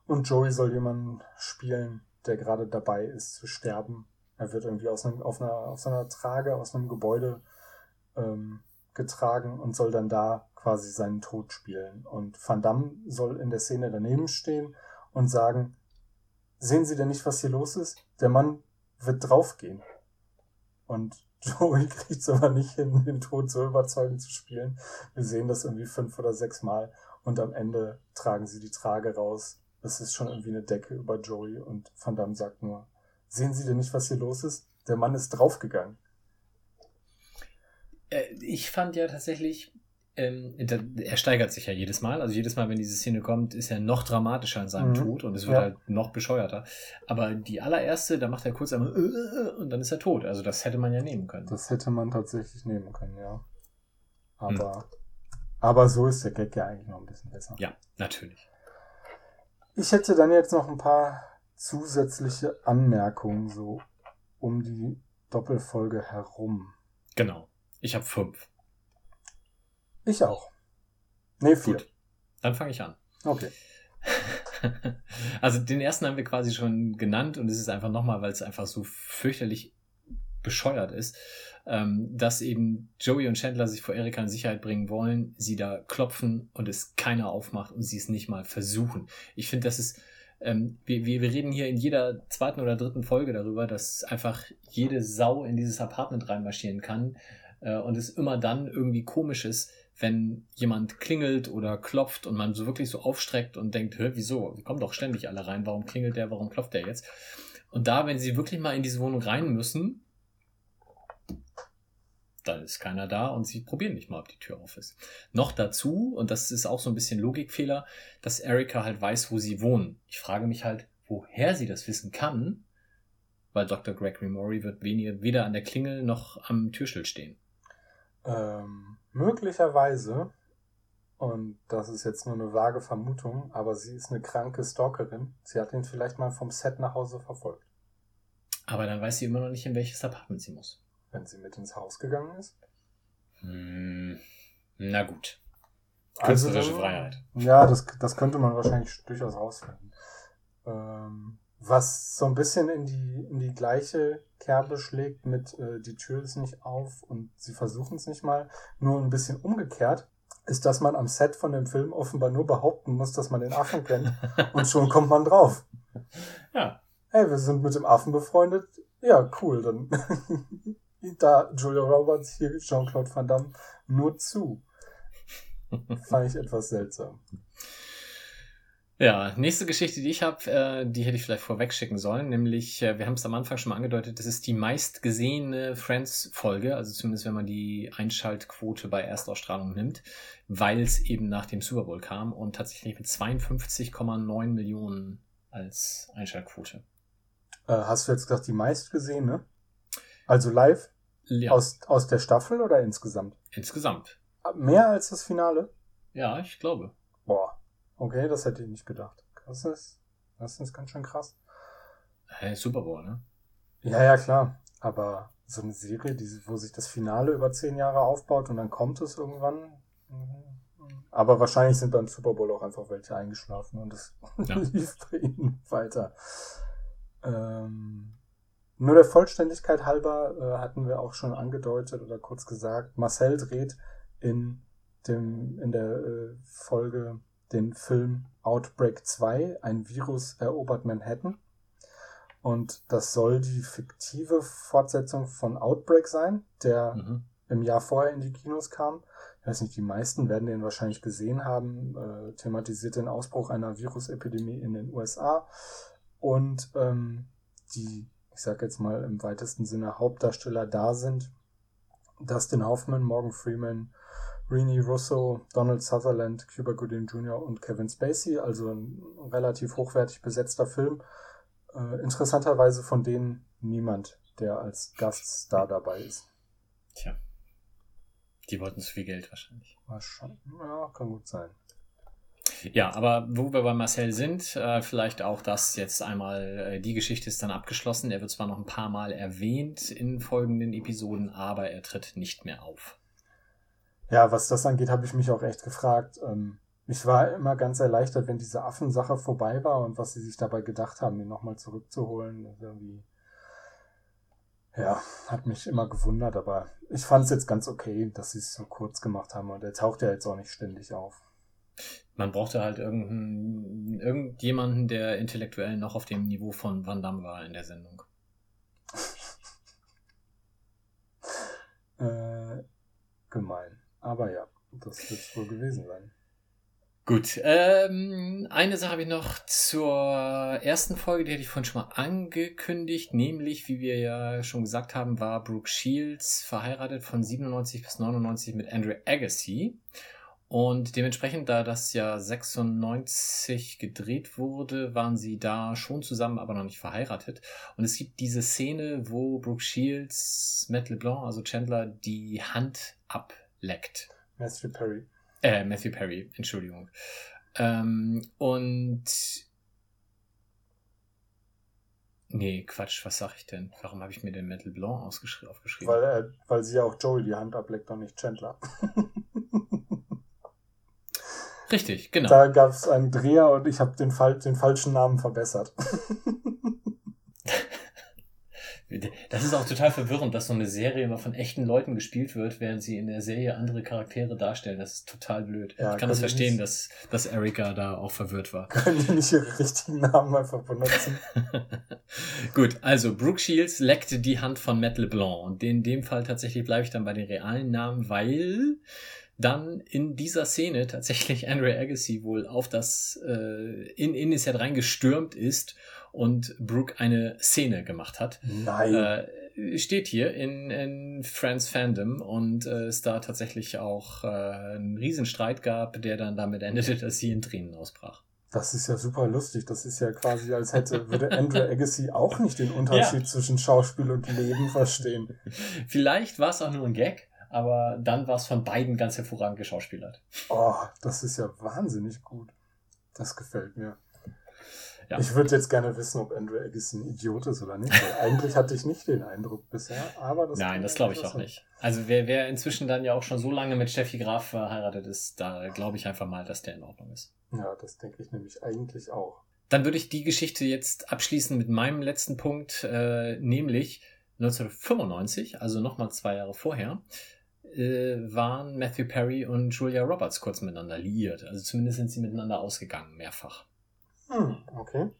Und Joey soll jemanden spielen, der gerade dabei ist zu sterben. Er wird irgendwie aus einem, auf, einer, auf einer Trage aus einem Gebäude ähm, getragen und soll dann da quasi seinen Tod spielen. Und Van Damme soll in der Szene daneben stehen und sagen, sehen Sie denn nicht, was hier los ist? Der Mann wird draufgehen. Und (laughs) Joey kriegt es aber nicht hin, den Tod so überzeugend zu spielen. Wir sehen das irgendwie fünf oder sechs Mal und am Ende tragen sie die Trage raus. Es ist schon irgendwie eine Decke über Joey und Van Damme sagt nur, Sehen Sie denn nicht, was hier los ist? Der Mann ist draufgegangen. Äh, ich fand ja tatsächlich, ähm, er steigert sich ja jedes Mal. Also jedes Mal, wenn diese Szene kommt, ist er noch dramatischer in seinem mhm. Tod und es wird ja. halt noch bescheuerter. Aber die allererste, da macht er kurz einmal äh, und dann ist er tot. Also das hätte man ja nehmen können. Das hätte man tatsächlich nehmen können, ja. Aber, hm. aber so ist der Gag ja eigentlich noch ein bisschen besser. Ja, natürlich. Ich hätte dann jetzt noch ein paar zusätzliche Anmerkungen so um die Doppelfolge herum. Genau. Ich habe fünf. Ich auch. Nee, vier. Gut. Dann fange ich an. Okay. (laughs) also den ersten haben wir quasi schon genannt und es ist einfach nochmal, weil es einfach so fürchterlich bescheuert ist, ähm, dass eben Joey und Chandler sich vor Erika in Sicherheit bringen wollen, sie da klopfen und es keiner aufmacht und sie es nicht mal versuchen. Ich finde, das ist ähm, wir, wir, wir reden hier in jeder zweiten oder dritten Folge darüber, dass einfach jede Sau in dieses Apartment reinmarschieren kann äh, und es immer dann irgendwie komisch ist, wenn jemand klingelt oder klopft und man so wirklich so aufstreckt und denkt, Hä, wieso? Wir kommen doch ständig alle rein, warum klingelt der, warum klopft der jetzt? Und da, wenn sie wirklich mal in diese Wohnung rein müssen, dann ist keiner da und sie probieren nicht mal, ob die Tür auf ist. Noch dazu, und das ist auch so ein bisschen Logikfehler, dass Erika halt weiß, wo sie wohnen. Ich frage mich halt, woher sie das wissen kann, weil Dr. Gregory Maury wird weder an der Klingel noch am Türschild stehen. Ähm, möglicherweise, und das ist jetzt nur eine vage Vermutung, aber sie ist eine kranke Stalkerin. Sie hat ihn vielleicht mal vom Set nach Hause verfolgt. Aber dann weiß sie immer noch nicht, in welches Apartment sie muss. Wenn sie mit ins Haus gegangen ist? Hm, na gut. Also Künstlerische dann- Freiheit. Ja, das, das könnte man wahrscheinlich durchaus rausfinden. Ähm, was so ein bisschen in die, in die gleiche Kerbe schlägt mit äh, die Tür ist nicht auf und sie versuchen es nicht mal, nur ein bisschen umgekehrt, ist, dass man am Set von dem Film offenbar nur behaupten muss, dass man den Affen kennt (laughs) und schon kommt man drauf. Ja. Hey, wir sind mit dem Affen befreundet. Ja, cool, dann (laughs) da Julia Roberts, hier Jean-Claude Van Damme, nur zu. (laughs) Fand ich etwas seltsam. Ja, nächste Geschichte, die ich habe, äh, die hätte ich vielleicht vorweg schicken sollen, nämlich, äh, wir haben es am Anfang schon mal angedeutet, das ist die meistgesehene Friends-Folge, also zumindest wenn man die Einschaltquote bei Erstausstrahlung nimmt, weil es eben nach dem Super Bowl kam und tatsächlich mit 52,9 Millionen als Einschaltquote. Äh, hast du jetzt gesagt, die meistgesehene? Also live? Ja, Aus, aus der Staffel oder insgesamt? insgesamt. Mehr als das Finale? Ja, ich glaube. Boah. Okay, das hätte ich nicht gedacht. Das ist, das ist ganz schön krass. Hey, Super Bowl, ne? Ja, ja, klar. Aber so eine Serie, die, wo sich das Finale über zehn Jahre aufbaut und dann kommt es irgendwann. mhm. Aber wahrscheinlich sind beim Super Bowl auch einfach welche eingeschlafen und es Ja. (laughs) lief bei ihnen weiter. Ähm, nur der Vollständigkeit halber äh, hatten wir auch schon angedeutet oder kurz gesagt, Marcel dreht in dem, in der äh, Folge den Film Outbreak 2, ein Virus erobert Manhattan. Und das soll die fiktive Fortsetzung von Outbreak sein, der Mhm. im Jahr vorher in die Kinos kam. Ich weiß nicht, die meisten werden den wahrscheinlich gesehen haben. Äh, thematisiert den Ausbruch einer Virusepidemie in den USA. Und ähm, die, ich sag jetzt mal im weitesten Sinne, Hauptdarsteller da sind. Dustin Hoffman, Morgan Freeman, Rini Russo, Donald Sutherland, Cuba Gooding Jr. und Kevin Spacey. Also ein relativ hochwertig besetzter Film. Äh, interessanterweise von denen niemand, der als Gaststar dabei ist. Tja. Die wollten zu viel Geld wahrscheinlich. Wahrscheinlich. Ja, kann gut sein. Ja, aber wo wir bei Marcel sind, äh, vielleicht auch das jetzt einmal, äh, die Geschichte ist dann abgeschlossen. Er wird zwar noch ein paar Mal erwähnt in folgenden Episoden, aber er tritt nicht mehr auf. Ja, was das angeht, habe ich mich auch echt gefragt. Ähm, ich war immer ganz erleichtert, wenn diese Affensache vorbei war und was sie sich dabei gedacht haben, ihn nochmal zurückzuholen. Irgendwie, ja, hat mich immer gewundert, aber ich fand es jetzt ganz okay, dass sie es so kurz gemacht haben und er taucht ja jetzt auch nicht ständig auf. Man brauchte halt irgendeinen, irgendjemanden, der intellektuell noch auf dem Niveau von Van Damme war in der Sendung. Äh, gemein. Aber ja, das wird es wohl gewesen sein. Gut, ähm, eine Sache habe ich noch zur ersten Folge, die hatte ich vorhin schon mal angekündigt, nämlich, wie wir ja schon gesagt haben, war Brooke Shields verheiratet von 97 bis 99 mit Andrew Agassi. Und dementsprechend, da das ja 96 gedreht wurde, waren sie da schon zusammen, aber noch nicht verheiratet. Und es gibt diese Szene, wo Brooke Shields Matt LeBlanc, also Chandler, die Hand ableckt. Matthew Perry. Äh, Matthew Perry, Entschuldigung. Ähm, und. Nee, Quatsch, was sag ich denn? Warum habe ich mir den Metal Blanc aufgeschrieben? Weil, er, weil sie ja auch Joel die Hand ableckt und nicht Chandler. (laughs) Richtig, genau. Da gab es einen Dreher und ich habe den, Fal den falschen Namen verbessert. (laughs) Das ist auch total verwirrend, dass so eine Serie immer von echten Leuten gespielt wird, während sie in der Serie andere Charaktere darstellen. Das ist total blöd. Ja, ich kann das verstehen, nicht- dass, dass Erika da auch verwirrt war. (laughs) Können die nicht ihre richtigen Namen einfach benutzen? (laughs) Gut, also Brooke Shields leckte die Hand von Matt LeBlanc und in dem Fall tatsächlich bleibe ich dann bei den realen Namen, weil dann in dieser Szene tatsächlich (laughs) Andre Agassi wohl auf das äh, in, in das Set reingestürmt ist und Brooke eine Szene gemacht hat. Nein. Äh, steht hier in, in Friends Fandom und äh, es da tatsächlich auch äh, einen Riesenstreit gab, der dann damit endete, (laughs) dass sie in Tränen ausbrach. Das ist ja super lustig. Das ist ja quasi, als hätte, würde Andrew (laughs) Agassi auch nicht den Unterschied zwischen Schauspiel und Leben verstehen. Vielleicht war es auch nur ein Gag, aber dann war es von beiden ganz hervorragend geschauspielert. Oh, das ist ja wahnsinnig gut. Das gefällt mir. Ja. Ich würde jetzt gerne wissen, ob Andrew Agassi ein Idiot ist oder nicht. Eigentlich hatte ich nicht den Eindruck bisher, aber das Nein, das glaube ich auch nicht. Also wer, wer inzwischen dann ja auch schon so lange mit Steffi Graf verheiratet ist, da glaube ich einfach mal, dass der in Ordnung ist. Ja, das denke ich nämlich eigentlich auch. Dann würde ich die Geschichte jetzt abschließen mit meinem letzten Punkt, äh, nämlich 1995, also nochmal zwei Jahre vorher, äh, waren Matthew Perry und Julia Roberts kurz miteinander liiert. Also zumindest sind sie miteinander ausgegangen, mehrfach. Hm, okay.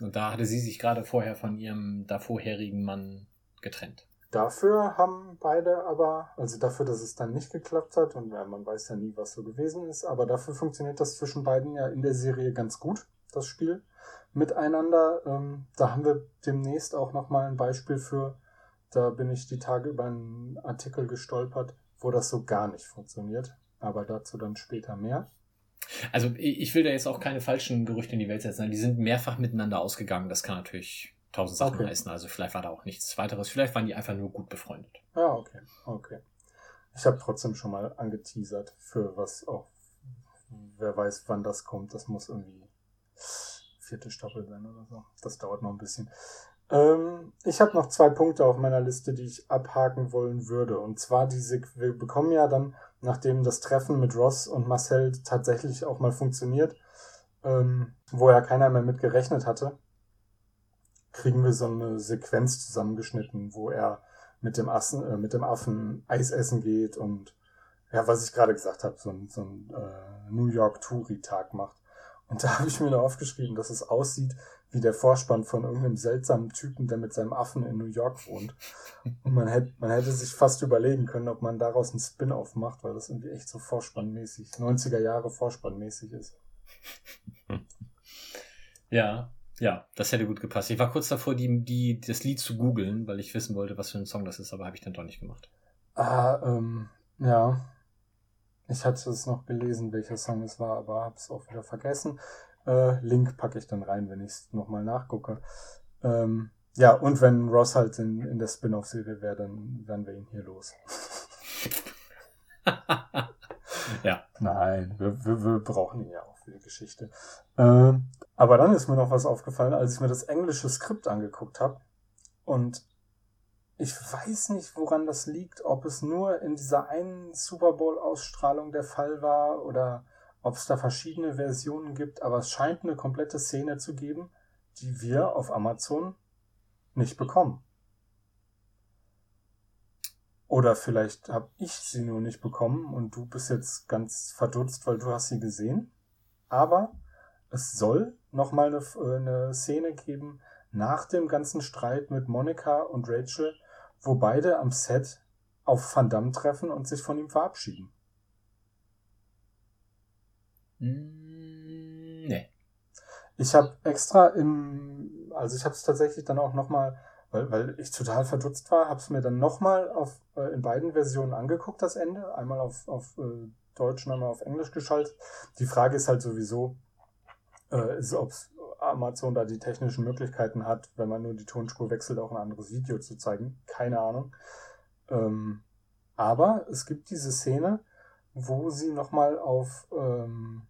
Und da hatte sie sich gerade vorher von ihrem davorherigen Mann getrennt. Dafür haben beide aber, also dafür, dass es dann nicht geklappt hat, und ja, man weiß ja nie, was so gewesen ist, aber dafür funktioniert das zwischen beiden ja in der Serie ganz gut, das Spiel miteinander. Ähm, da haben wir demnächst auch nochmal ein Beispiel für, da bin ich die Tage über einen Artikel gestolpert, wo das so gar nicht funktioniert, aber dazu dann später mehr. Also ich will da jetzt auch keine falschen Gerüchte in die Welt setzen. Die sind mehrfach miteinander ausgegangen. Das kann natürlich tausend Sachen Okay. heißen. Also vielleicht war da auch nichts weiteres. Vielleicht waren die einfach nur gut befreundet. Ja, okay, okay. Ich habe trotzdem schon mal angeteasert, für was auch, wer weiß, wann das kommt. Das muss irgendwie vierte Staffel sein oder so. Das dauert noch ein bisschen. Ähm, ich habe noch zwei Punkte auf meiner Liste, die ich abhaken wollen würde. Und zwar diese, wir bekommen ja dann, nachdem das Treffen mit Ross und Marcel tatsächlich auch mal funktioniert, ähm, wo ja keiner mehr mit gerechnet hatte, kriegen wir so eine Sequenz zusammengeschnitten, wo er mit dem Assen, äh, mit dem Affen Eis essen geht und ja, was ich gerade gesagt habe, so so ein äh, New York Touri-Tag macht. Und da habe ich mir noch aufgeschrieben, dass es aussieht wie der Vorspann von irgendeinem seltsamen Typen, der mit seinem Affen in New York wohnt. Und man hätte, man hätte sich fast überlegen können, ob man daraus einen Spin-off macht, weil das irgendwie echt so vorspannmäßig, 90er Jahre vorspannmäßig ist. Ja, ja, das hätte gut gepasst. Ich war kurz davor, die, die, das Lied zu googeln, weil ich wissen wollte, was für ein Song das ist, aber habe ich dann doch nicht gemacht. Ah, ähm, ja. Ich hatte es noch gelesen, welcher Song es war, aber habe es auch wieder vergessen. Äh, Link packe ich dann rein, wenn ich es nochmal nachgucke. Ähm, ja, und wenn Ross halt in, in der Spin-off-Serie wäre, dann wären wir ihn hier los. (laughs) ja. Nein, wir, wir, wir brauchen ihn ja auch für die Geschichte. Ähm, aber dann ist mir noch was aufgefallen, als ich mir das englische Skript angeguckt habe. Und ich weiß nicht, woran das liegt, ob es nur in dieser einen Super Bowl-Ausstrahlung der Fall war oder ob es da verschiedene Versionen gibt, aber es scheint eine komplette Szene zu geben, die wir auf Amazon nicht bekommen. Oder vielleicht habe ich sie nur nicht bekommen und du bist jetzt ganz verdutzt, weil du hast sie gesehen. Aber es soll nochmal eine, äh, eine Szene geben nach dem ganzen Streit mit Monika und Rachel, wo beide am Set auf Van Damme treffen und sich von ihm verabschieden. Mm, nee. Ich habe extra im, also ich habe es tatsächlich dann auch nochmal, weil, weil ich total verdutzt war, habe es mir dann nochmal äh, in beiden Versionen angeguckt, das Ende. Einmal auf, auf äh, Deutsch und einmal auf Englisch geschaltet. Die Frage ist halt sowieso, äh, ob Amazon da die technischen Möglichkeiten hat, wenn man nur die Tonspur wechselt, auch ein anderes Video zu zeigen. Keine Ahnung. Ähm, aber es gibt diese Szene, wo sie nochmal auf ähm,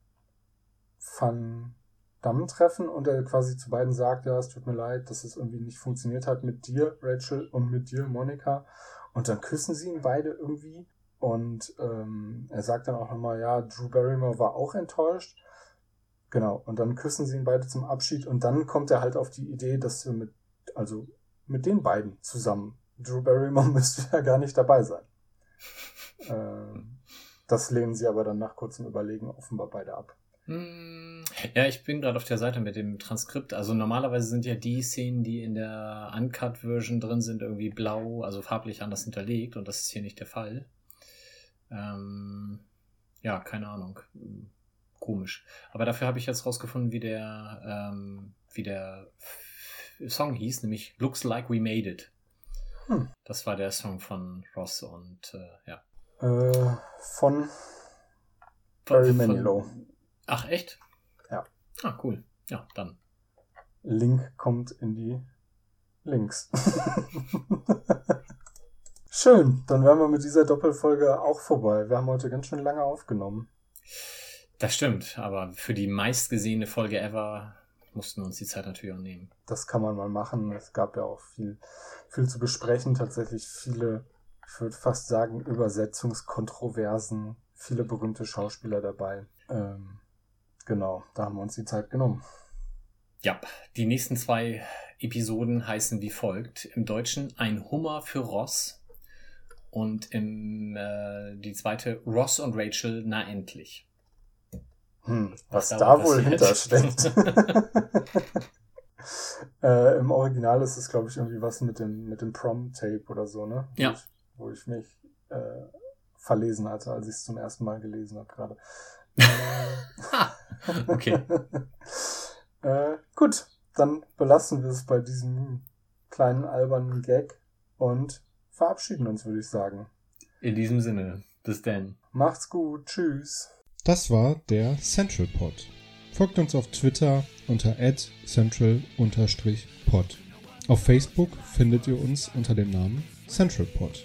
Van Damme treffen und er quasi zu beiden sagt, ja, es tut mir leid, dass es irgendwie nicht funktioniert hat mit dir, Rachel, und mit dir, Monika. Und dann küssen sie ihn beide irgendwie. Und ähm, er sagt dann auch nochmal, ja, Drew Barrymore war auch enttäuscht. Genau, und dann küssen sie ihn beide zum Abschied und dann kommt er halt auf die Idee, dass wir mit, also mit den beiden zusammen. Drew Barrymore (laughs) müsste ja gar nicht dabei sein. Ähm, das lehnen sie aber dann nach kurzem Überlegen offenbar beide ab. Hm, Ja, ich bin gerade auf der Seite mit dem Transkript. Also normalerweise sind ja die Szenen, die in der Uncut-Version drin sind, irgendwie blau, also farblich anders hinterlegt und das ist hier nicht der Fall. Ähm, ja, keine Ahnung. Komisch. Aber dafür habe ich jetzt rausgefunden, wie der, ähm, wie der Song hieß, nämlich Looks Like We Made It. Hm. Das war der Song von Ross und äh, ja. Äh, von Barry Manilow. Ach, echt? Ja. Ah, cool. Ja, dann. Link kommt in die Links. (laughs) Schön, dann wären wir mit dieser Doppelfolge auch vorbei. Wir haben heute ganz schön lange aufgenommen. Das stimmt, aber für die meistgesehene Folge ever mussten wir uns die Zeit natürlich auch nehmen. Das kann man mal machen. Es gab ja auch viel, viel zu besprechen. Tatsächlich viele, ich würde fast sagen, Übersetzungskontroversen. Viele berühmte Schauspieler dabei. Ähm, genau, da haben wir uns die Zeit genommen. Ja, die nächsten zwei Episoden heißen wie folgt. Im Deutschen ein Hummer für Ross und im, äh, die zweite Ross und Rachel, na endlich. Hm, was da da wohl hintersteckt. äh, Im Original ist es, glaube ich, irgendwie was mit dem, mit dem Prom-Tape oder so, ne? Ja. Ich, wo ich mich äh, verlesen hatte, als ich es zum ersten Mal gelesen habe gerade. (laughs) Ha! Okay. (laughs) äh, gut, dann belassen wir es bei diesem kleinen albernen Gag und verabschieden uns, würde ich sagen. In diesem Sinne, bis denn. Macht's gut, tschüss. Das war der Central Pod. Folgt uns auf Twitter unter central-pod. Auf Facebook findet ihr uns unter dem Namen Central Pod.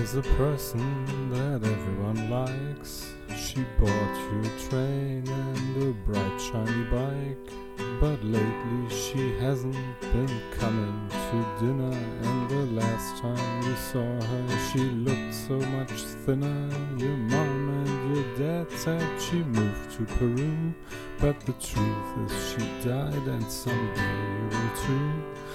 Grandma's a person that everyone likes. She bought you a train and a bright shiny bike. But lately she hasn't been coming to dinner. And the last time you saw her, she looked so much thinner. Your mom and your dad said she moved to Peru. But the truth is she died and someday you will too.